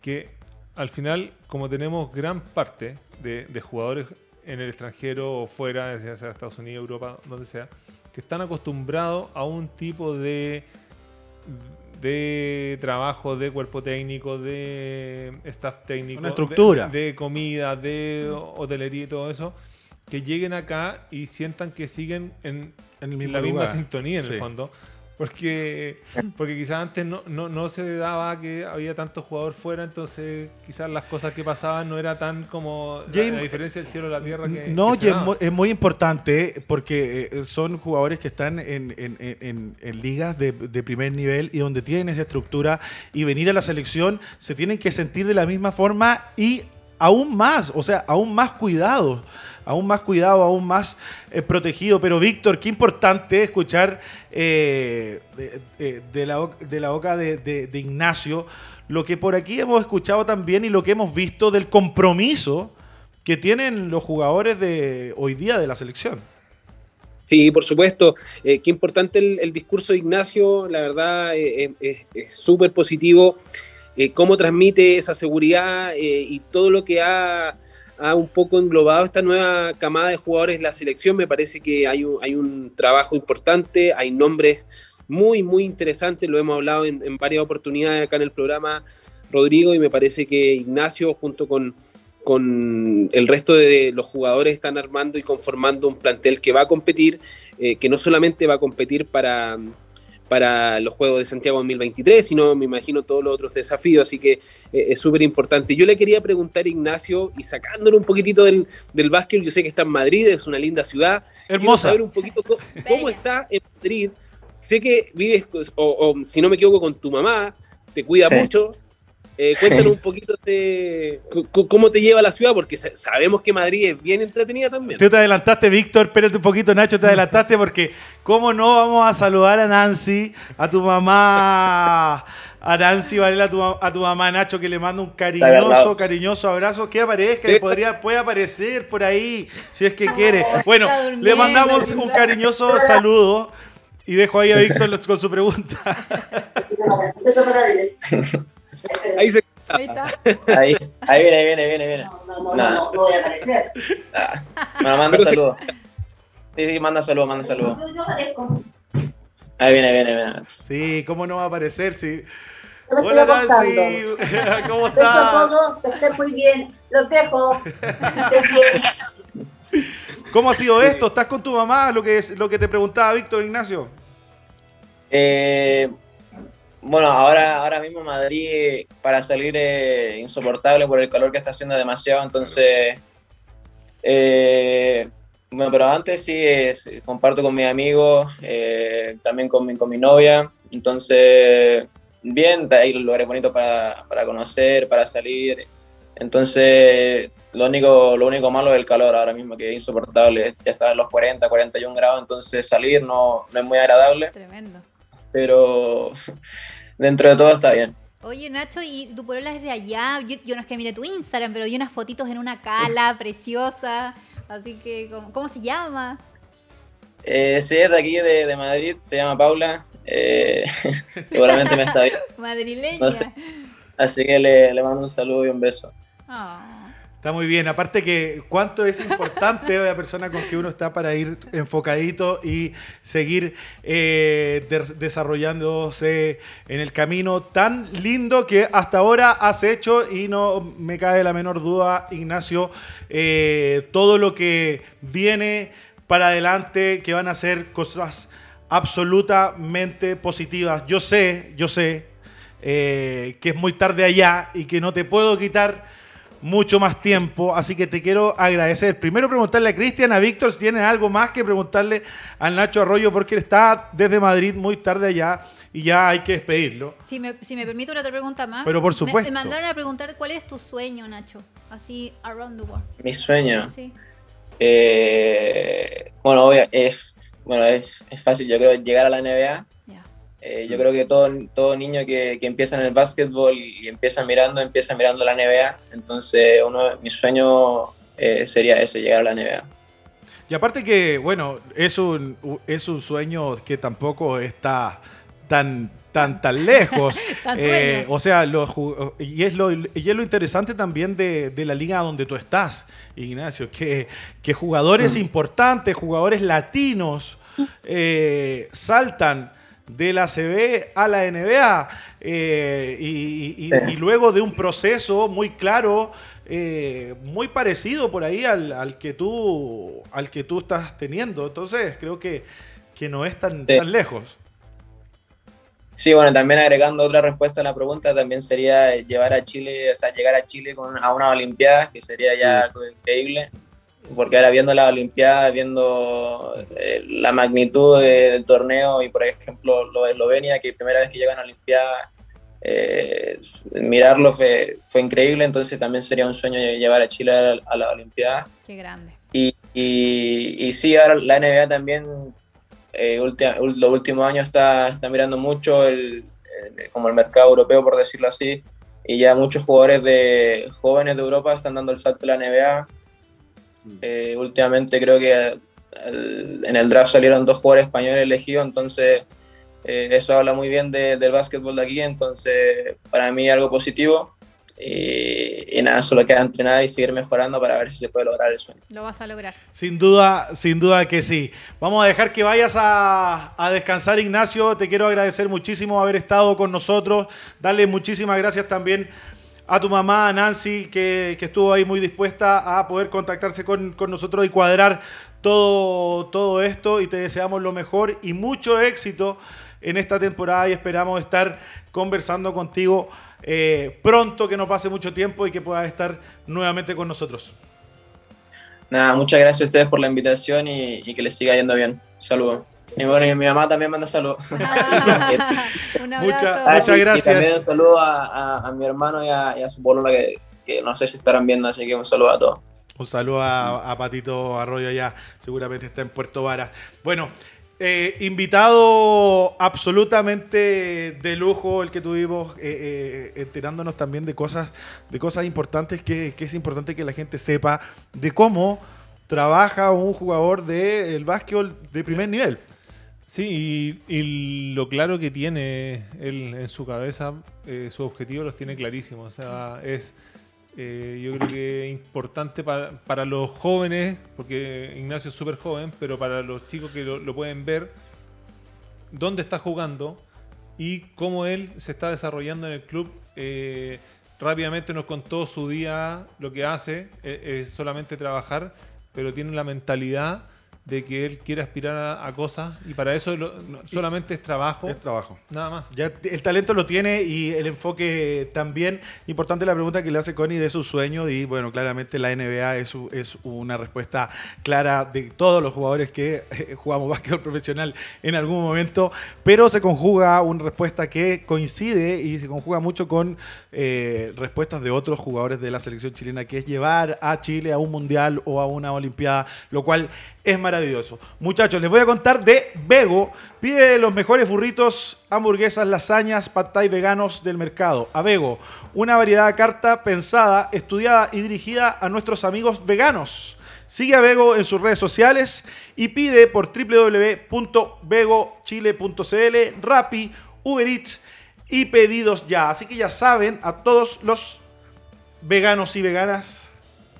Speaker 3: que al final, como tenemos gran parte de, de jugadores en el extranjero o fuera, ya sea Estados Unidos, Europa, donde sea, que están acostumbrados a un tipo de de trabajo, de cuerpo técnico, de staff técnico,
Speaker 1: Una estructura.
Speaker 3: De, comida, de hotelería y todo eso, que lleguen acá y sientan que siguen en, en la misma sintonía en el fondo. Porque, porque quizás antes no, no, no, se daba que había tanto jugador fuera, entonces quizás las cosas que pasaban no era tan como la, la, diferencia del cielo y la tierra que.
Speaker 1: No,
Speaker 3: que
Speaker 1: es, muy, es, muy importante porque eh, son jugadores que están en, en, en, en ligas de, de, primer nivel y donde tienen esa estructura y venir a la selección se tienen que sentir de la misma forma y aún más, o sea, aún más cuidados aún más cuidado, aún más eh, protegido. Pero Víctor, qué importante escuchar eh, de, la, boca de, Ignacio lo que por aquí hemos escuchado también y lo que hemos visto del compromiso que tienen los jugadores de hoy día de la selección.
Speaker 4: Sí, por supuesto. Eh, qué importante el, el, discurso de Ignacio, la verdad es súper positivo. Cómo transmite esa seguridad y todo lo que ha ha un poco englobado esta nueva camada de jugadores la selección. Me parece que hay un, hay un trabajo importante, hay nombres muy, muy interesantes, lo hemos hablado en, en, varias oportunidades acá en el programa, Rodrigo, y me parece que Ignacio junto con, con el resto de los jugadores están armando y conformando un plantel que va a competir, eh, que no solamente va a competir para para los Juegos de Santiago 2023, sino me imagino todos los otros desafíos, así que eh, es súper importante. Yo le quería preguntar a Ignacio, y sacándole un poquitito del, del básquet, yo sé que está en Madrid, es una linda ciudad.
Speaker 1: Hermosa.
Speaker 4: saber un poquito cómo, cómo, está en Madrid. Sé que vives, o, o, si no me equivoco, con tu mamá, te cuida sí. mucho. Eh, cuéntanos sí. un poquito de cómo te lleva la ciudad, porque sabemos que Madrid es bien entretenida también.
Speaker 1: Tú te adelantaste, Víctor, espérate un poquito, Nacho, te adelantaste, porque cómo no vamos a saludar a Nancy, a tu mamá, a Nancy Varela, a tu, a tu mamá Nacho, que le mando un cariñoso, cariñoso abrazo, que aparezca, que podría, puede aparecer por ahí, si es que quiere. Bueno, le mandamos un cariñoso saludo. Y dejo ahí a Víctor con su pregunta.
Speaker 4: Ahí se.
Speaker 5: Ahí está. Ahí, ahí viene, viene, viene, viene.
Speaker 6: No, no, no, no, no, voy a aparecer.
Speaker 5: Ah, bueno, manda saludos. Sí, sí, manda saludos, manda saludos. Ahí viene, viene, viene.
Speaker 1: Sí, ¿cómo no va a aparecer? Sí.
Speaker 6: Hola Nancy,
Speaker 1: ¿cómo estás?
Speaker 6: Que estés muy bien, los dejo.
Speaker 1: ¿Cómo ha sido esto? ¿Estás con tu mamá? Lo que, es, lo que te preguntaba Víctor Ignacio.
Speaker 5: Eh, bueno, ahora, ahora mismo Madrid para salir es insoportable por el calor que está haciendo demasiado, entonces... Eh, bueno, pero antes sí es, comparto con mis amigos, eh, también con mi, con mi novia, entonces bien, hay lugares bonitos para, para conocer, para salir, entonces lo único, lo único malo es el calor ahora mismo, que es insoportable, ya está en los 40, 41 grados, entonces salir no, no es muy agradable.
Speaker 2: Tremendo
Speaker 5: pero dentro de todo está bien.
Speaker 2: Oye, Nacho, ¿y tu polola es de allá? Yo, yo, no es que mire tu Instagram, pero vi unas fotitos en una cala preciosa. Así que, ¿cómo, cómo se llama?
Speaker 5: Eh, sí, es de aquí, de, de, Madrid, se llama Paula. Eh, seguramente me está viendo.
Speaker 2: Madrileña.
Speaker 5: No sé. Así que le, le, mando un saludo y un beso.
Speaker 2: Oh.
Speaker 1: Está muy bien. Aparte que cuánto es importante la persona con que uno está para ir enfocadito y seguir eh, de desarrollándose en el camino tan lindo que hasta ahora has hecho y no me cabe la menor duda, Ignacio, eh, todo lo que viene para adelante, que van a ser cosas absolutamente positivas. Yo sé, yo sé eh, que es muy tarde allá y que no te puedo quitar mucho más tiempo, así que te quiero agradecer. Primero preguntarle a Cristian, a Víctor, si tienen algo más que preguntarle al Nacho Arroyo, porque él está desde Madrid muy tarde allá y ya hay que despedirlo.
Speaker 2: Si me, si me permite una otra pregunta más.
Speaker 1: Pero por supuesto.
Speaker 2: Me, me, mandaron a preguntar cuál es tu sueño, Nacho, así around the world.
Speaker 5: Mi sueño.
Speaker 2: Sí.
Speaker 5: Eh, bueno, es, bueno es, es, fácil, yo creo llegar a la NBA. Eh, yo creo que todo, todo niño que, que, empieza en el básquetbol y empieza mirando, empieza mirando la NBA. Entonces, uno, mi sueño eh, sería ese, llegar a la NBA.
Speaker 1: Y aparte que, bueno, es un, es un sueño que tampoco está tan, tan, tan lejos. eh, o sea, lo, y, es lo, y es lo interesante también de, de, la liga donde tú estás, Ignacio, que, que jugadores mm. importantes, jugadores latinos, eh, saltan de la CB a la NBA eh, y, y, y, luego de un proceso muy claro, eh, muy parecido por ahí al, al, que tú, al que tú estás teniendo. Entonces creo que, que no es tan, sí. tan lejos.
Speaker 5: Sí, bueno, también agregando otra respuesta a la pregunta, también sería llevar a Chile, o sea, llegar a Chile con, a una Olimpiada, que sería ya algo increíble porque ahora viendo la Olimpiada, viendo eh, la magnitud de, del torneo y por ejemplo lo de Eslovenia, que primera vez que llegan a la Olimpiada, eh, mirarlo fue, fue, increíble, entonces también sería un sueño llevar a Chile a la, a la Olimpiada.
Speaker 2: Qué grande.
Speaker 5: Y, y, y, sí, ahora la NBA también, eh, ultima, los últimos años está, está mirando mucho el, el, como el mercado europeo, por decirlo así, y ya muchos jugadores de jóvenes de Europa están dando el salto a la NBA eh, últimamente creo que el, en el draft salieron dos jugadores españoles elegidos, entonces eh, eso habla muy bien de, del básquetbol de aquí, entonces para mí algo positivo. Y, y, nada, solo queda entrenar y seguir mejorando para ver si se puede lograr el sueño.
Speaker 2: Lo vas a lograr.
Speaker 1: Sin duda, sin duda que sí. Vamos a dejar que vayas a, a descansar, Ignacio. Te quiero agradecer muchísimo haber estado con nosotros. Darle muchísimas gracias también a tu mamá, Nancy, que, estuvo ahí muy dispuesta a poder contactarse con, con, nosotros y cuadrar todo, todo esto. Y te deseamos lo mejor y mucho éxito en esta temporada y esperamos estar conversando contigo eh, pronto, que no pase mucho tiempo y que puedas estar nuevamente con nosotros.
Speaker 5: Nada, muchas gracias a ustedes por la invitación y, y que les siga yendo bien. Saludos. Y bueno, y mi mamá también manda saludos.
Speaker 2: Ah,
Speaker 1: muchas, muchas gracias.
Speaker 5: Y también un saludo a, a, a mi hermano y a, y a su bolola que, que, no sé si estarán viendo, así que un saludo a todos.
Speaker 1: Un saludo a, a Patito Arroyo allá, seguramente está en Puerto Vara. Bueno, eh, invitado absolutamente de lujo el que tuvimos, eh, eh, enterándonos también de cosas, de cosas importantes que, que, es importante que la gente sepa de cómo trabaja un jugador del de básquetbol de primer nivel.
Speaker 3: Sí, y, lo claro que tiene él en su cabeza, eh, su objetivo los tiene clarísimos. O sea, es eh, yo creo que importante para, para, los jóvenes, porque Ignacio es súper joven, pero para los chicos que lo, lo, pueden ver, dónde está jugando y cómo él se está desarrollando en el club. Eh, rápidamente nos contó su día, lo que hace, eh, es solamente trabajar, pero tiene la mentalidad de que él quiere aspirar a, a cosas y para eso lo, solamente es trabajo.
Speaker 1: Es trabajo.
Speaker 3: Nada más.
Speaker 1: Ya el talento lo tiene y el enfoque también. Importante la pregunta que le hace Connie de su sueño y bueno, claramente la NBA es, es una respuesta clara de todos los jugadores que eh, jugamos básquetbol profesional en algún momento, pero se conjuga una respuesta que coincide y se conjuga mucho con eh, respuestas de otros jugadores de la selección chilena, que es llevar a Chile a un mundial o a una olimpiada, lo cual es maravilloso. Muchachos, les voy a contar de Bego. Pide los mejores burritos, hamburguesas, lasañas, pad veganos del mercado. A Bego, una variedad de carta pensada, estudiada y dirigida a nuestros amigos veganos. Sigue a Bego en sus redes sociales y pide por www.begochile.cl, Rappi, Uber Eats y pedidos ya. Así que ya saben, a todos los veganos y veganas,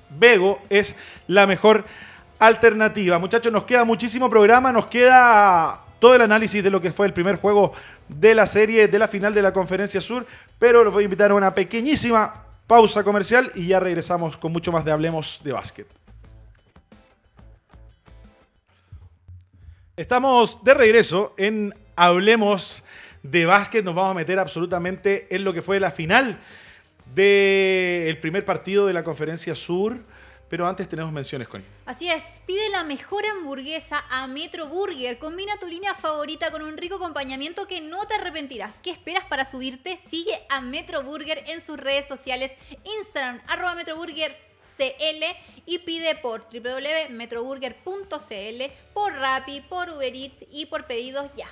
Speaker 1: Bego es la mejor alternativa. Muchachos, nos queda muchísimo programa, nos queda todo el análisis de lo que fue el primer juego de la serie, de la final de la Conferencia Sur, pero los voy a invitar a una pequeñísima pausa comercial y ya regresamos con mucho más de Hablemos de Básquet. Estamos de regreso en Hablemos de Básquet, nos vamos a meter absolutamente en lo que fue la final del primer partido de la Conferencia Sur. Pero antes tenemos menciones con.
Speaker 2: Así es, pide la mejor hamburguesa a Metro Burger. Combina tu línea favorita con un rico acompañamiento que no te arrepentirás. ¿Qué esperas para subirte? Sigue a Metro Burger en sus redes sociales, Instagram, arroba Metro Burger CL y pide por www.metroburger.cl, por Rappi, por Uber Eats y por pedidos ya.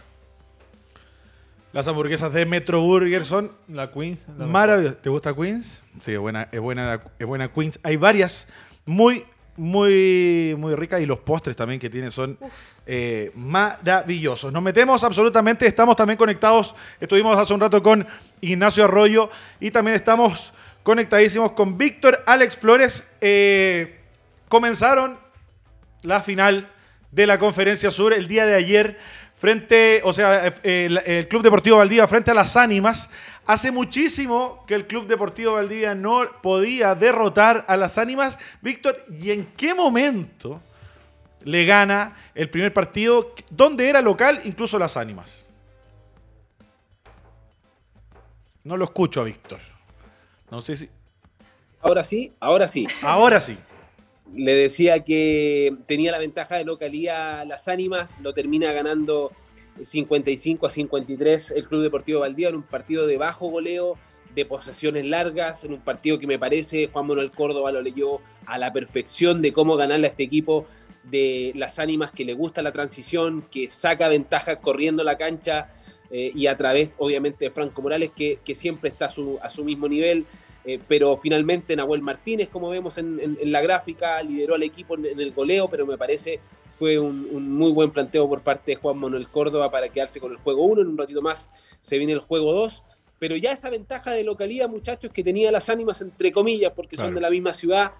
Speaker 1: Las hamburguesas de Metro Burger son
Speaker 3: La Queens. la
Speaker 1: maravillosas. ¿Te gusta Queens? Sí, es buena, es buena, es buena Queens. Hay varias muy, muy, muy ricas y los postres también que tiene son eh, maravillosos. Nos metemos absolutamente, estamos también conectados. Estuvimos hace un rato con Ignacio Arroyo y también estamos conectadísimos con Víctor Alex Flores. Eh, comenzaron la final de la Conferencia Sur el día de ayer frente, o sea, el, el Club Deportivo Valdivia frente a las Ánimas. Hace muchísimo que el Club Deportivo Valdivia no podía derrotar a las Ánimas. Víctor, ¿y en qué momento le gana el primer partido donde era local incluso las Ánimas? No lo escucho a Víctor. No sé si...
Speaker 4: Ahora sí, ahora sí.
Speaker 1: Ahora sí.
Speaker 4: Le decía que tenía la ventaja de localía las ánimas, lo termina ganando 55 a 53 el Club Deportivo Valdivia en un partido de bajo goleo, de posesiones largas, en un partido que me parece Juan Manuel Córdoba lo leyó a la perfección de cómo ganarle a este equipo de las ánimas que le gusta la transición, que saca ventaja corriendo la cancha eh, y a través obviamente de Franco Morales que, que siempre está a su, a su mismo nivel. Eh, pero finalmente Nahuel Martínez, como vemos en, en- en la gráfica, lideró al equipo en, en el goleo, pero me parece fue un, un muy buen planteo por parte de Juan Manuel Córdoba para quedarse con el juego 1. En un ratito más se viene el juego 2. Pero ya esa ventaja de localidad, muchachos, que tenía las ánimas entre comillas, porque
Speaker 1: Claro.
Speaker 4: son de la misma ciudad,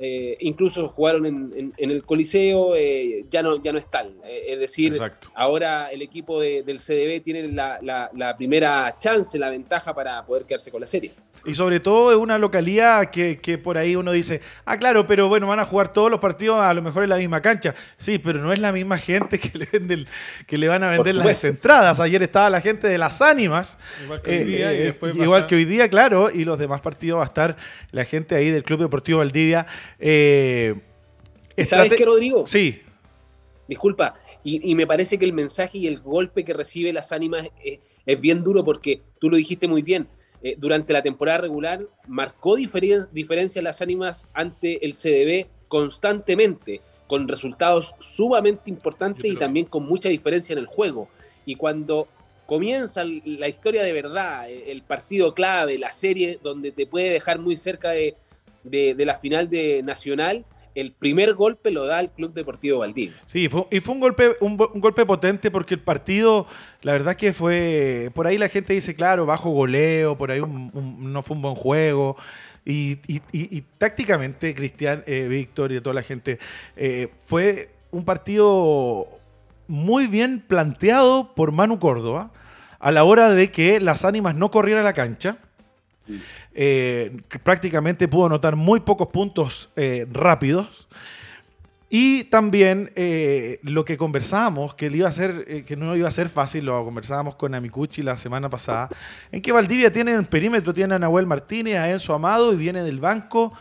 Speaker 4: eh, incluso jugaron en, en- en el Coliseo, eh, ya, no, ya no es tal. Eh, es decir,
Speaker 1: Exacto.
Speaker 4: ahora el equipo de- del CDB tiene la, la- la primera chance, la ventaja para poder quedarse con la serie.
Speaker 1: Y sobre todo es una localidad que, que por ahí uno dice, ah, claro, pero bueno, van a jugar todos los partidos a lo mejor en la misma cancha. Sí, pero no es la misma gente que le, vende el- que le van a vender las entradas. Ayer estaba la gente de las ánimas.
Speaker 3: Igual que hoy día, y después va a
Speaker 1: igual
Speaker 3: estar-
Speaker 1: que hoy día, claro, y los demás partidos va a estar la gente ahí del Club Deportivo Valdivia. Eh,
Speaker 4: ¿Sabes qué, Rodrigo?
Speaker 1: Sí,
Speaker 4: Disculpa, y, y me parece que el mensaje y el golpe que recibe las ánimas es, es bien duro porque tú lo dijiste muy bien. eh, durante la temporada regular marcó diferen- diferencia las ánimas ante el CDB constantemente, con resultados sumamente importantes y también con mucha diferencia en el juego. Y cuando comienza la historia de verdad, eh, el partido clave, la serie donde te puede dejar muy cerca de, de- la final de Nacional, el primer golpe lo da el Club Deportivo Valdivia.
Speaker 1: Sí, y fue un golpe, un, golpe potente porque el partido, la verdad que fue, por ahí la gente dice, claro, bajo goleo, por ahí no fue un buen juego. Y tácticamente, Cristian, eh, Víctor y toda la gente, eh, fue un partido muy bien planteado por Manu Córdoba a la hora de que las ánimas no corrieran a la cancha. Eh, prácticamente pudo anotar muy pocos puntos eh, rápidos. Y también eh, lo que conversábamos, que, le iba a ser, eh, que no iba a ser fácil, lo conversábamos con Amicucci la semana pasada, en que Valdivia tiene en perímetro, tiene a Nahuel Martínez, a Enzo Amado y viene del banco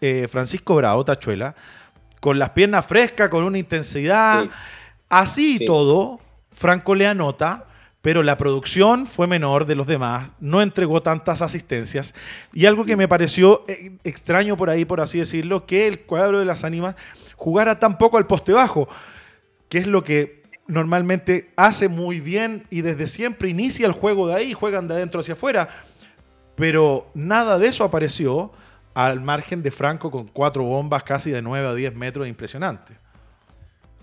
Speaker 1: eh, Francisco Bravo, Tachuela, con las piernas frescas, con una intensidad.
Speaker 4: Sí.
Speaker 1: Así y
Speaker 4: Sí.
Speaker 1: todo, Franco le anota, pero la producción fue menor de los demás, no entregó tantas asistencias. Y algo que me pareció eh, extraño por ahí, por así decirlo, que el cuadro de las ánimas jugara tan poco al poste bajo, que es lo que normalmente hace muy bien y desde siempre inicia el juego de ahí, juegan de adentro hacia afuera. Pero nada de eso apareció al margen de Franco con cuatro bombas casi de 9 a 10 metros, impresionante.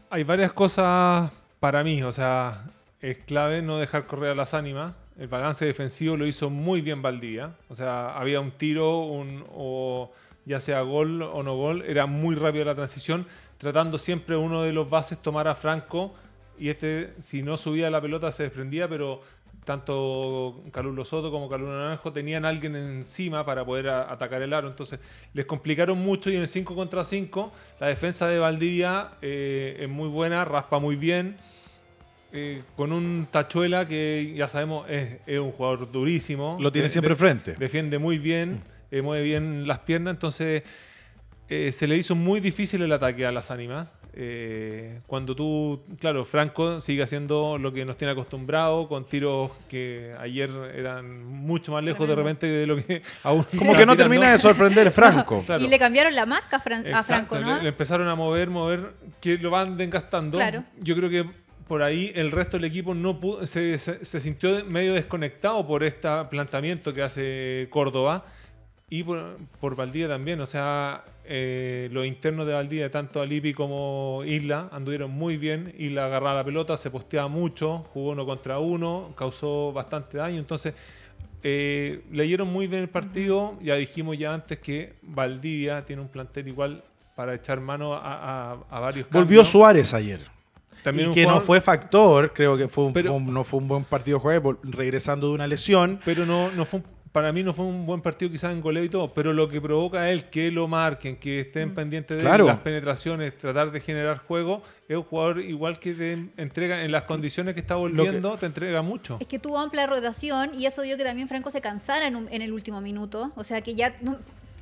Speaker 3: Hay varias cosas para mí, o sea, es clave no dejar correr a las ánimas. El balance defensivo lo hizo muy bien Valdivia. O sea, había un tiro, un, o ya sea gol o no gol, era muy rápido la transición, tratando siempre uno de los bases tomar a Franco y este, si no subía la pelota, se desprendía, pero tanto Calulo Soto como Calulo Naranjo tenían alguien encima para poder atacar el aro. Entonces les complicaron mucho y en el 5 contra 5 la defensa de Valdivia eh, es muy buena, raspa muy bien. Eh, con un Tachuela que ya sabemos es, es un jugador durísimo.
Speaker 1: Lo tiene
Speaker 3: De-
Speaker 1: siempre
Speaker 3: de-
Speaker 1: frente.
Speaker 3: Defiende muy bien, eh, mueve bien las piernas, entonces eh, se le hizo muy difícil el ataque a las ánimas. Eh, cuando tú, claro, Franco sigue haciendo lo que nos tiene acostumbrado, con tiros que ayer eran mucho más lejos de repente de lo que aún
Speaker 1: Como que no termina de sorprender Franco.
Speaker 3: Claro.
Speaker 2: Y le cambiaron la marca a, Fran- a
Speaker 3: Exacto,
Speaker 2: Franco, ¿no?
Speaker 3: le, le empezaron a mover, mover, que lo van desgastando.
Speaker 2: Claro.
Speaker 3: Yo creo que por ahí el resto del equipo no pudo, se, se- se sintió medio desconectado por este planteamiento que hace Córdoba y por, por Valdivia también. O sea, eh, los internos de Valdivia, tanto Alipi como Isla, anduvieron muy bien. Isla agarraba la pelota, se posteaba mucho, jugó uno contra uno, causó bastante daño. Entonces, eh, leyeron muy bien el partido. Ya dijimos ya antes que Valdivia tiene un plantel igual para echar mano a, a- a varios
Speaker 1: Volvió
Speaker 3: cambios.
Speaker 1: Suárez ayer.
Speaker 3: También
Speaker 1: y que no fue factor, creo que fue un-
Speaker 3: Pero-
Speaker 1: fue un- no fue un buen partido jueves, regresando de una lesión.
Speaker 3: Pero no, no fue un- para mí no fue un buen partido quizás en goleo y todo, pero lo que provoca a él que lo marquen, que estén pendientes de él, las penetraciones, tratar de generar juego, es un jugador igual que te entrega en las condiciones que está volviendo, te entrega mucho.
Speaker 2: Es que tuvo amplia rotación y eso dio que también Franco se cansara en, un- en el último minuto. O sea que ya no-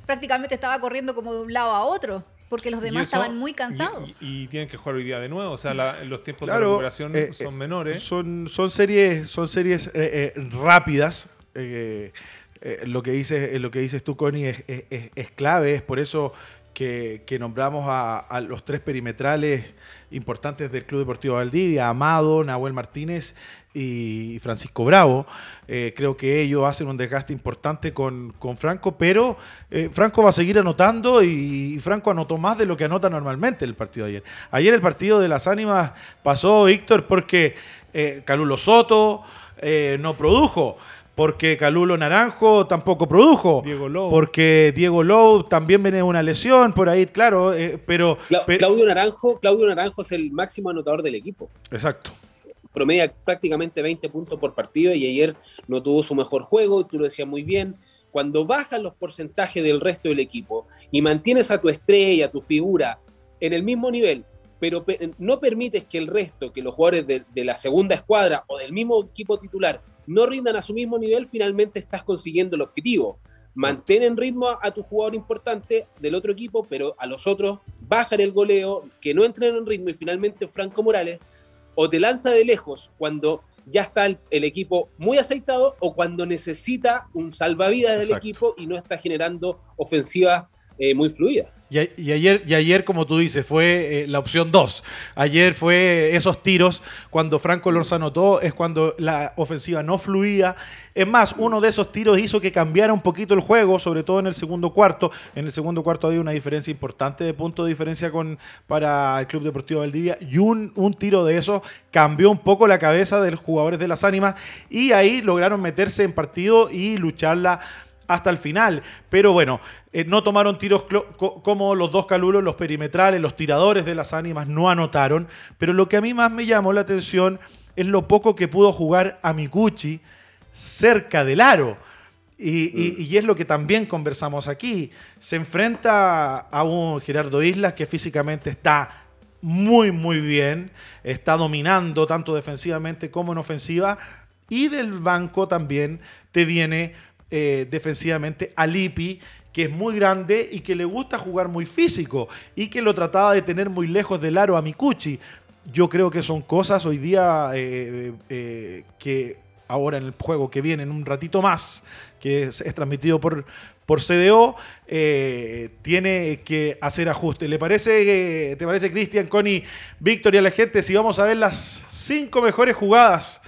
Speaker 2: prácticamente estaba corriendo como de un lado a otro, porque los demás
Speaker 3: eso-
Speaker 2: estaban muy cansados.
Speaker 3: Y, y tienen que jugar hoy día de nuevo, o sea, la- los tiempos de recuperación
Speaker 1: eh,
Speaker 3: son
Speaker 1: eh,
Speaker 3: menores.
Speaker 1: Son, son series, son series eh, eh, rápidas. eh, eh, lo, que dices, lo que dices tú, Connie, es, es- es- es clave. Es por eso que, que nombramos a, a los tres perimetrales importantes del Club Deportivo Valdivia, Amado, Nahuel Martínez y Francisco Bravo. Eh, creo que ellos hacen un desgaste importante con, con Franco, pero eh, Franco va a seguir anotando y, Franco anotó más de lo que anota normalmente el partido de ayer. Ayer el partido de las ánimas pasó, Víctor, porque eh, Calulo Soto eh, no produjo. Porque Calulo Naranjo tampoco produjo.
Speaker 3: Diego Lowe.
Speaker 1: Porque Diego Lowe también viene de una lesión por ahí, claro. eh, pero,
Speaker 4: Cla-
Speaker 1: pe-
Speaker 4: Claudio Naranjo, Claudio Naranjo es el máximo anotador del equipo.
Speaker 1: Exacto.
Speaker 4: Promedia prácticamente 20 puntos por partido y ayer no tuvo su mejor juego, y tú lo decías muy bien. Cuando bajan los porcentajes del resto del equipo y mantienes a tu estrella, a tu figura en el mismo nivel, pero pe- no permites que el resto, que los jugadores de, de la segunda escuadra o del mismo equipo titular no rindan a su mismo nivel, finalmente estás consiguiendo el objetivo. Mantén en ritmo a, a tu jugador importante del otro equipo, pero a los otros bajan el goleo, que no entren en ritmo y finalmente Franco Morales o te lanza de lejos cuando ya está el, el equipo muy aceitado o cuando necesita un salvavidas del equipo y no está generando ofensiva eh, muy fluida.
Speaker 1: Y, ayer, y ayer, como tú dices, fue eh, la opción 2. Ayer fue esos tiros. Cuando Franco Lorza anotó, es cuando la ofensiva no fluía. Es más, uno de esos tiros hizo que cambiara un poquito el juego, sobre todo en el segundo cuarto. En el segundo cuarto había una diferencia importante de punto de diferencia con, para el Club Deportivo Valdivia. Y un, un tiro de esos cambió un poco la cabeza de los jugadores de las ánimas. Y ahí lograron meterse en partido y lucharla hasta el final. Pero bueno, eh, no tomaron tiros co- como los dos calulos, los perimetrales, los tiradores de las ánimas no anotaron. Pero lo que a mí más me llamó la atención es lo poco que pudo jugar Amiguchi cerca del aro. Y, y- y es lo que también conversamos aquí. Se enfrenta a un Gerardo Islas que físicamente está muy, muy bien. Está dominando tanto defensivamente como en ofensiva. Y del banco también te viene eh, defensivamente Alipi, que es muy grande y que le gusta jugar muy físico y que lo trataba de tener muy lejos del aro a Mikuchi. Yo creo que son cosas hoy día eh, eh, que ahora en el juego que viene en un ratito más, que es, transmitido por, por CDO, tiene que hacer ajustes. ¿Le parece, te parece, Cristian, Connie, Víctor y a la gente si vamos a ver las cinco mejores jugadas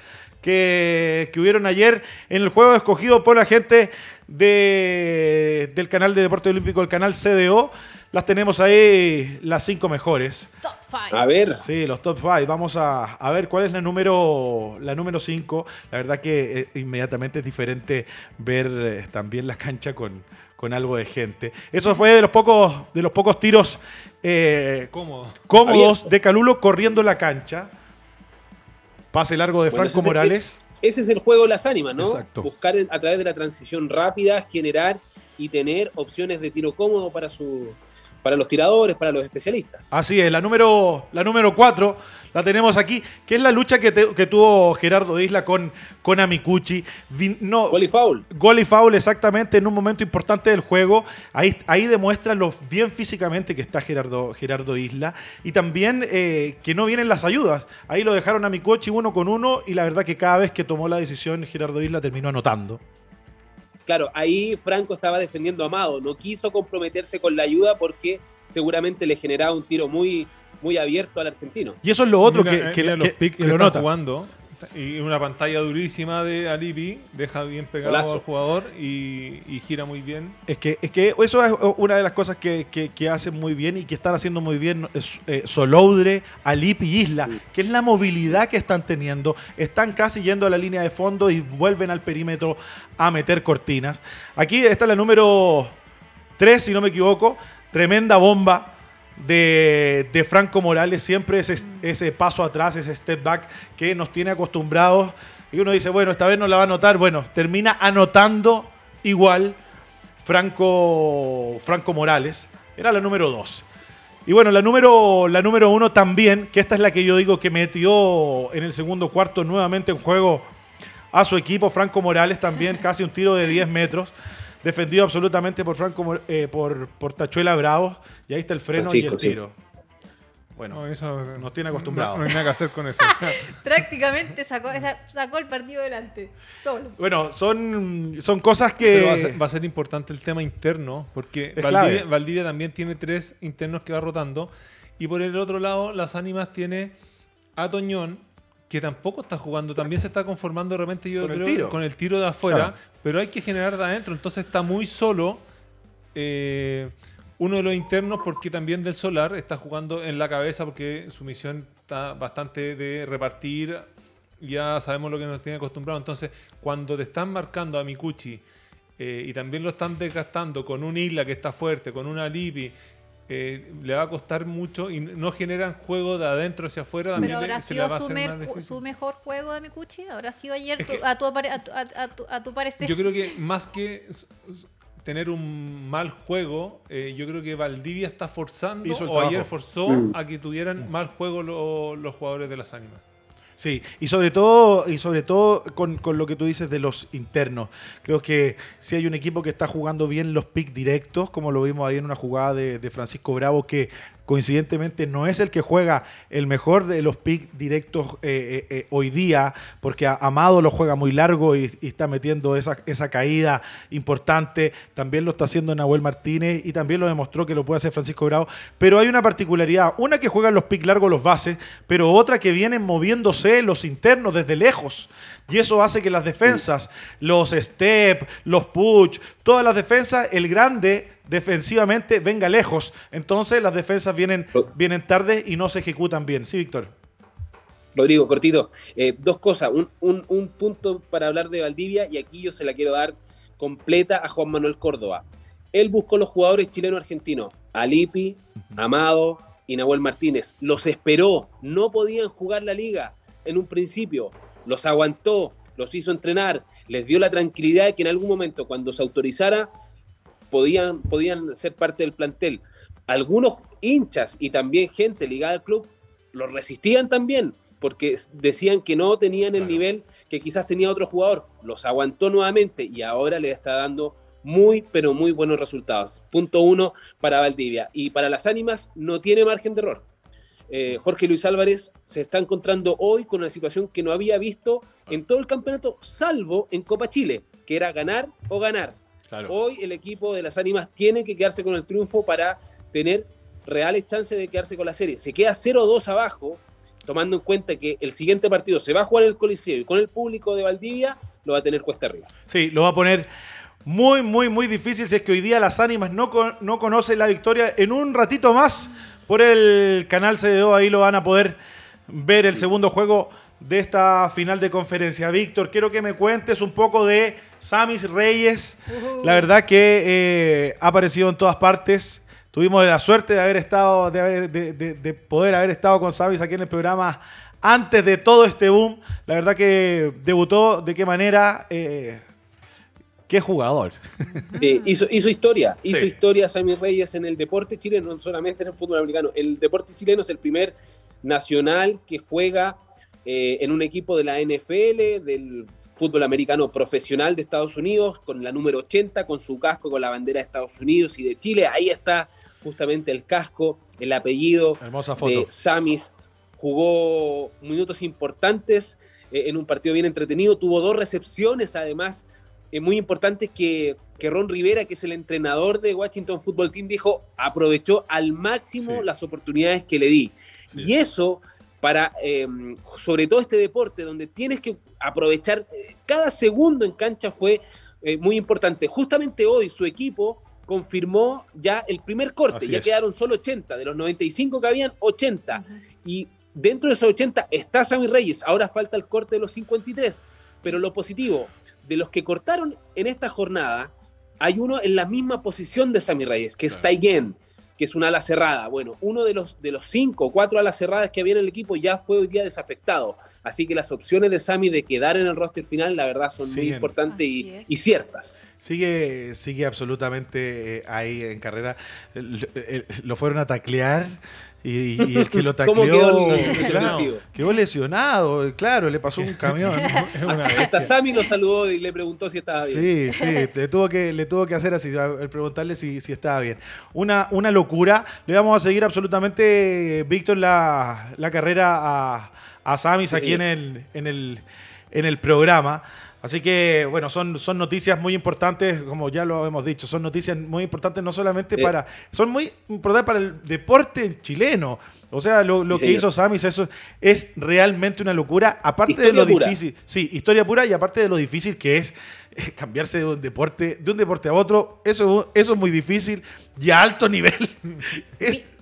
Speaker 1: que, que hubieron ayer en el juego escogido por la gente de, del canal de Deporte Olímpico, el canal CDO? Las tenemos ahí, las cinco mejores.
Speaker 2: Top five.
Speaker 4: A ver,
Speaker 1: Sí, los top 5. Vamos a, a ver cuál es la número la número 5. La verdad que eh, inmediatamente es diferente ver eh, también la cancha con, con algo de gente. Eso fue de los pocos, de los pocos tiros eh,
Speaker 3: Cómodo.
Speaker 1: cómodos de Calulo corriendo la cancha. Pase largo de
Speaker 4: Bueno,
Speaker 1: Franco
Speaker 4: ese es-
Speaker 1: Morales.
Speaker 4: ese es el juego de las ánimas, ¿no?
Speaker 1: Exacto.
Speaker 4: Buscar en- a través de la transición rápida, generar y tener opciones de tiro cómodo para su para los tiradores, para los especialistas.
Speaker 1: Así es, la número, la número 4 la tenemos aquí, que es la lucha que, te- que tuvo Gerardo Isla con, con. Vin- no,
Speaker 4: Gol y foul.
Speaker 1: Gol y foul exactamente en un momento importante del juego. Ahí, ahí demuestra lo bien físicamente que está Gerardo, Gerardo Isla. Y también eh, que no vienen las ayudas. Ahí lo dejaron a uno con uno y la verdad que cada vez que tomó la decisión Gerardo Isla terminó anotando.
Speaker 4: Claro, ahí Franco estaba defendiendo a Amado, no quiso comprometerse con la ayuda porque seguramente le generaba un tiro muy, muy abierto al argentino.
Speaker 1: Y eso es lo otro
Speaker 3: Mira,
Speaker 1: que, que-
Speaker 3: mira
Speaker 1: que-
Speaker 3: los
Speaker 1: que
Speaker 3: pics que
Speaker 1: lo nota.
Speaker 3: jugando. Y una pantalla durísima de Alipi, deja bien pegado al jugador y, y gira muy bien.
Speaker 1: Es que, es que eso es una de las cosas que, que- que hacen muy bien y que están haciendo muy bien es, eh, Soloudre, Alip y Isla, que es la movilidad que están teniendo. Están casi yendo a la línea de fondo y vuelven al perímetro a meter cortinas. Aquí está la número 3, si no me equivoco. Tremenda bomba de, Franco Morales. Siempre ese, ese paso atrás, ese step back que nos tiene acostumbrados. Y uno dice, bueno, esta vez no la va a anotar. Bueno, termina anotando igual Franco, Franco Morales. Era la número 2. Y bueno, la número, la número uno también, que esta es la que yo digo que metió en el segundo cuarto nuevamente en juego a su equipo, Franco Morales también, casi un tiro de 10 metros, defendido absolutamente por Franco eh, por, por Tachuela Bravo, y ahí está el freno y el
Speaker 4: sí.
Speaker 1: tiro. Bueno,
Speaker 3: No, eso
Speaker 1: nos tiene acostumbrados.
Speaker 3: No, no hay nada que hacer con eso. o sea,
Speaker 2: Prácticamente sacó, sacó el partido delante. Solo.
Speaker 1: bueno, son, son cosas
Speaker 3: pero va a,
Speaker 1: que...
Speaker 3: ser, va a ser importante el tema interno, porque Valdivia. Valdivia también tiene tres internos que va rotando. Y por el otro lado, las ánimas tiene a Toñón, que tampoco está jugando, también se está conformando de repente yo
Speaker 1: Con el
Speaker 3: creo,
Speaker 1: tiro.
Speaker 3: con el tiro de afuera,
Speaker 1: Claro.
Speaker 3: pero hay que generar de adentro, entonces está muy solo. eh, uno de los internos, porque también del Solar está jugando en la cabeza, porque su misión está bastante de repartir. Ya sabemos lo que nos tiene acostumbrado. Entonces, cuando te están marcando a Mikuchi eh, y también lo están desgastando con un Isla que está fuerte, con una Lipi, eh, le va a costar mucho y no generan juego de adentro hacia afuera. También
Speaker 2: Pero habrá sido
Speaker 3: a
Speaker 2: su, mer- mejor juego de Mikuchi. ¿Habrá sido ayer tu- a, tu, apare- a, tu, a- a tu- a tu parecer?
Speaker 3: Yo creo que más que tener un mal juego, eh, yo creo que Valdivia está forzando o
Speaker 1: trabajo.
Speaker 3: ayer forzó
Speaker 4: Mm.
Speaker 3: a que tuvieran mal juego lo- los jugadores de las ánimas.
Speaker 1: Sí, y sobre todo, y sobre todo con, con lo que tú dices de los internos. Creo que si hay un equipo que está jugando bien los pick directos, como lo vimos ahí en una jugada de, de Francisco Bravo, que coincidentemente no es el que juega el mejor de los pick directos eh, eh, eh, hoy día, porque Amado lo juega muy largo y, y está metiendo esa, esa caída importante. También lo está haciendo Nahuel Martínez y también lo demostró que lo puede hacer Francisco Bravo. Pero hay una particularidad, una que juegan los pick largos los bases, pero otra que vienen moviéndose los internos desde lejos. Y eso hace que las defensas, los step, los push, todas las defensas, el grande defensivamente venga lejos. Entonces las defensas vienen, vienen tarde y no se ejecutan bien. Sí, Víctor.
Speaker 4: Rodrigo, cortito. Eh, dos cosas. Un, un- un punto para hablar de Valdivia y aquí yo se la quiero dar completa a Juan Manuel Córdoba. Él buscó los jugadores chileno-argentinos. Alipi, Amado y Nahuel Martínez. Los esperó. No podían jugar la liga en un principio. Los aguantó, los hizo entrenar, les dio la tranquilidad de que en algún momento, cuando se autorizara, podían, podían ser parte del plantel. Algunos hinchas y también gente ligada al club los resistían también, porque decían que no tenían el
Speaker 1: Claro.
Speaker 4: nivel que quizás tenía otro jugador. Los aguantó nuevamente y ahora le está dando muy, pero muy buenos resultados. Punto uno para Valdivia. Y para las ánimas no tiene margen de error. Eh, Jorge Luis Álvarez se está encontrando hoy con una situación que no había visto en todo el campeonato, salvo en Copa Chile, que era ganar o ganar. Hoy el equipo de las ánimas tiene que quedarse con el triunfo para tener reales chances de quedarse con la serie. Se queda 0-2 abajo, tomando en cuenta que el siguiente partido se va a jugar en el Coliseo y con el público de Valdivia lo va a tener cuesta arriba.
Speaker 1: Sí, lo va a poner muy, muy, muy difícil si es que hoy día las ánimas no, con- no conocen la victoria. En un ratito más, por el canal CDO, ahí lo van a poder ver el segundo juego de esta final de conferencia. Víctor, quiero que me cuentes un poco de Samis Reyes. La verdad que eh, ha aparecido en todas partes. Tuvimos la suerte de haber estado, de, haber- de- de- de poder haber estado con Samis aquí en el programa antes de todo este boom. La verdad que debutó de qué manera. eh, qué jugador.
Speaker 4: Eh, hizo, hizo historia, hizo
Speaker 1: Sí.
Speaker 4: historia Sammy Reyes en el deporte chileno, no solamente en el fútbol americano. El deporte chileno es el primer nacional que juega eh, en un equipo de la NFL, del fútbol americano profesional de Estados Unidos, con la número 80, con su casco, con la bandera de Estados Unidos y de Chile. Ahí está justamente el casco, el apellido
Speaker 1: Hermosa foto.
Speaker 4: de Samis. Jugó minutos importantes eh, en un partido bien entretenido. Tuvo dos recepciones, además, eh, muy importantes que que Ron Rivera, que es el entrenador de Washington Football Team, dijo, aprovechó al máximo
Speaker 1: Sí.
Speaker 4: las oportunidades que le di.
Speaker 1: Sí.
Speaker 4: Y eso, para, eh, sobre todo este deporte, donde tienes que aprovechar eh, cada segundo en cancha fue eh, muy importante. Justamente hoy su equipo confirmó ya el primer corte,
Speaker 1: Así
Speaker 4: ya
Speaker 1: es.
Speaker 4: quedaron solo 80, de los 95 que habían, 80.
Speaker 2: Ujú.
Speaker 4: Y dentro de esos 80 está Sammy Reyes. Ahora falta el corte de los 53. Pero lo positivo, de los que cortaron en esta jornada, hay uno en la misma posición de Sammy Reyes, que es
Speaker 1: Claro.
Speaker 4: Taigen, que es una ala cerrada. Bueno, uno de los, de los cinco o cuatro alas cerradas que había en el equipo ya fue hoy día desafectado. Así que las opciones de Sammy de quedar en el roster final, la verdad, son muy importantes y, y ciertas.
Speaker 1: Sigue, sigue absolutamente eh, ahí en carrera. El- el- lo fueron a taclear y, y el que lo
Speaker 4: ¿Cómo
Speaker 1: tacleó
Speaker 4: quedó
Speaker 1: claro, lesionado. Claro, le pasó un camión.
Speaker 3: Una
Speaker 4: Hasta. Sammy lo saludó y le preguntó si estaba bien.
Speaker 1: Sí, sí, le tuvo que, le tuvo que hacer así, preguntarle si, si estaba bien. Una, una locura. Le vamos a seguir absolutamente, Víctor, la, la carrera a, a Samis
Speaker 4: Sí,
Speaker 1: aquí en el, en, el, en el programa. Así que, bueno, son, son noticias muy importantes, como ya lo hemos dicho, son noticias muy importantes no solamente
Speaker 4: Sí.
Speaker 1: para, son muy importantes para el deporte chileno. O sea, lo, lo
Speaker 4: Sí,
Speaker 1: que
Speaker 4: señor.
Speaker 1: hizo Samis, eso es realmente una locura. Aparte de lo
Speaker 4: pura.
Speaker 1: difícil, sí, historia pura y aparte de lo difícil que es eh, cambiarse de un deporte, de un deporte a otro, eso, eso es muy difícil y a alto nivel. Es,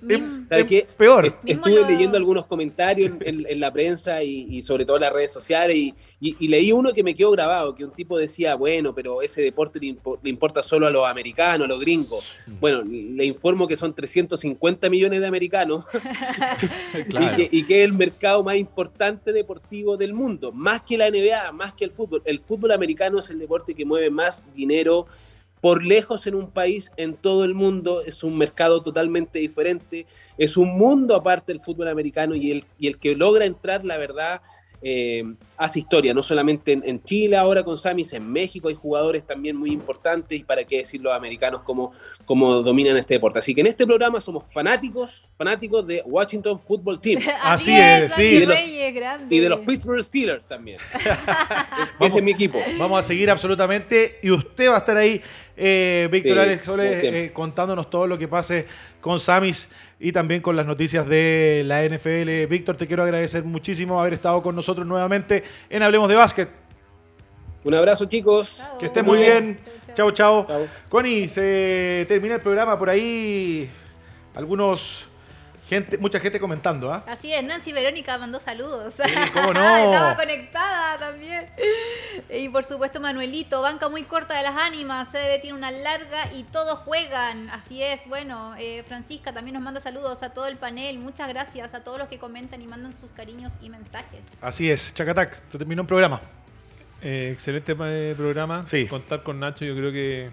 Speaker 1: peor.
Speaker 4: Est- Estuve
Speaker 2: lo-
Speaker 4: leyendo algunos comentarios en, en- en la prensa y, y sobre todo en las redes sociales y, y- y leí uno que me quedó grabado, que un tipo decía, bueno, pero ese deporte le, impo- le importa solo a los americanos, a los gringos.
Speaker 1: Mm.
Speaker 4: Bueno, le informo que son 350 millones de americanos
Speaker 1: Claro.
Speaker 4: y, que, y que es el mercado más importante deportivo del mundo, más que la NBA, más que el fútbol. El fútbol americano es el deporte que mueve más dinero por lejos en un país, en todo el mundo, es un mercado totalmente diferente, es un mundo aparte del fútbol americano y el, y el que logra entrar, la verdad, eh, hace historia, no solamente en, en Chile ahora con Samis, en México hay jugadores también muy importantes y para qué decir los americanos como, como dominan este deporte. Así que en este programa somos fanáticos, fanáticos de Washington Football Team.
Speaker 1: Así es, sí.
Speaker 4: Y de los-
Speaker 2: Reyes, grande.
Speaker 4: Y de los Pittsburgh Steelers también. Es- Ese es mi equipo.
Speaker 1: Vamos a seguir absolutamente y usted va a estar ahí, eh, Víctor
Speaker 4: Sí,
Speaker 1: Alex Soles, eh, contándonos todo lo que pase con Samis y también con las noticias de la NFL. Víctor, te quiero agradecer muchísimo haber estado con nosotros nuevamente en Hablemos de Básquet.
Speaker 4: Un abrazo, chicos.
Speaker 2: Chao.
Speaker 1: Que estés muy bien. Chao. Chao. Connie, se termina el programa por ahí. Algunos gente, mucha gente comentando, ¿ah?
Speaker 2: Así es, Nancy Verónica mandó saludos.
Speaker 1: cómo no.
Speaker 2: Estaba conectada también. Y por supuesto Manuelito, banca muy corta de las ánimas, CDB tiene una larga y todos juegan. Así es, bueno, eh, Francisca también nos manda saludos a todo el panel. Muchas gracias a todos los que comentan y mandan sus cariños y mensajes.
Speaker 1: Así es, Chacatac, se terminó el programa.
Speaker 3: Eh, excelente eh, programa.
Speaker 1: Sí.
Speaker 3: Contar con Nacho, yo creo que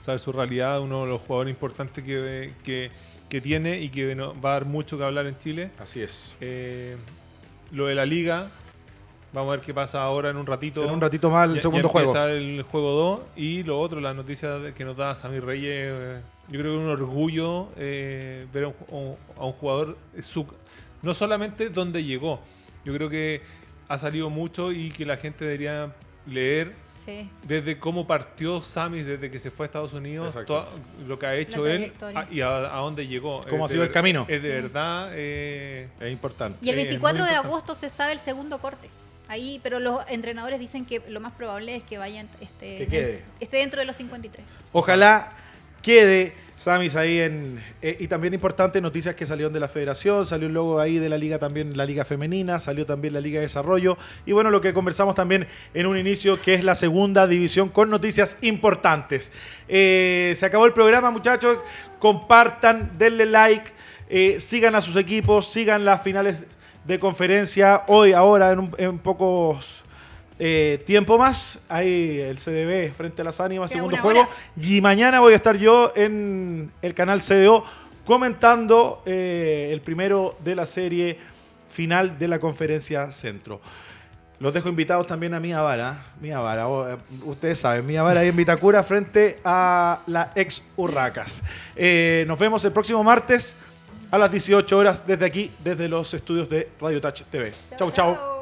Speaker 3: sabe su realidad, uno de los jugadores importantes que, que, que tiene y que no- va a dar mucho que hablar en Chile.
Speaker 1: Así es.
Speaker 3: Eh, lo de la liga, vamos a ver qué pasa ahora en un ratito.
Speaker 1: En un ratito más el
Speaker 3: Ya-
Speaker 1: segundo
Speaker 3: ya
Speaker 1: juego.
Speaker 3: el juego 2 y lo otro, la noticia que nos da Samir Reyes. eh, yo creo que es un orgullo eh, ver a un, a un jugador, su- no solamente donde llegó, yo creo que ha salido mucho y que la gente debería leer
Speaker 2: Sí.
Speaker 3: desde cómo partió Samis desde que se fue a Estados Unidos, toda- lo que ha hecho él
Speaker 2: trayectoria.
Speaker 3: a- y a, a dónde llegó.
Speaker 1: Cómo
Speaker 3: Es
Speaker 1: ha sido
Speaker 3: de
Speaker 1: el camino.
Speaker 3: Es de
Speaker 2: Sí.
Speaker 3: verdad. eh,
Speaker 1: Es importante.
Speaker 2: Y el
Speaker 3: Sí, es
Speaker 2: 24
Speaker 3: muy
Speaker 2: de
Speaker 3: importante.
Speaker 2: agosto se sabe el segundo corte. Ahí, pero los entrenadores dicen que lo más probable es que vayan este,
Speaker 1: Que quede.
Speaker 2: esté dentro de los 53.
Speaker 1: Ojalá quede Samis ahí en. eh, y también importante, noticias que salieron de la federación, salió el logo ahí de la liga también, la liga femenina, salió también la liga de desarrollo. Y bueno, lo que conversamos también en un inicio, que es la segunda división con noticias importantes. Eh, se acabó el programa, muchachos. Compartan, denle like, eh, sigan a sus equipos, sigan las finales de conferencia. Hoy, ahora, en, en pocos eh, tiempo más. Hay el CDB frente a las ánimas, segundo juego.
Speaker 2: hora.
Speaker 1: Y mañana voy a estar yo en el canal CDO comentando eh, el primero de la serie final de la conferencia centro. Los dejo invitados también a Mía Vara. Mía Vara, eh, ustedes saben, Mía Vara ahí en Vitacura frente a la ex Urracas. Eh, nos vemos el próximo martes a las 18 horas desde aquí, desde los estudios de Radio Touch TV. Chau, chau.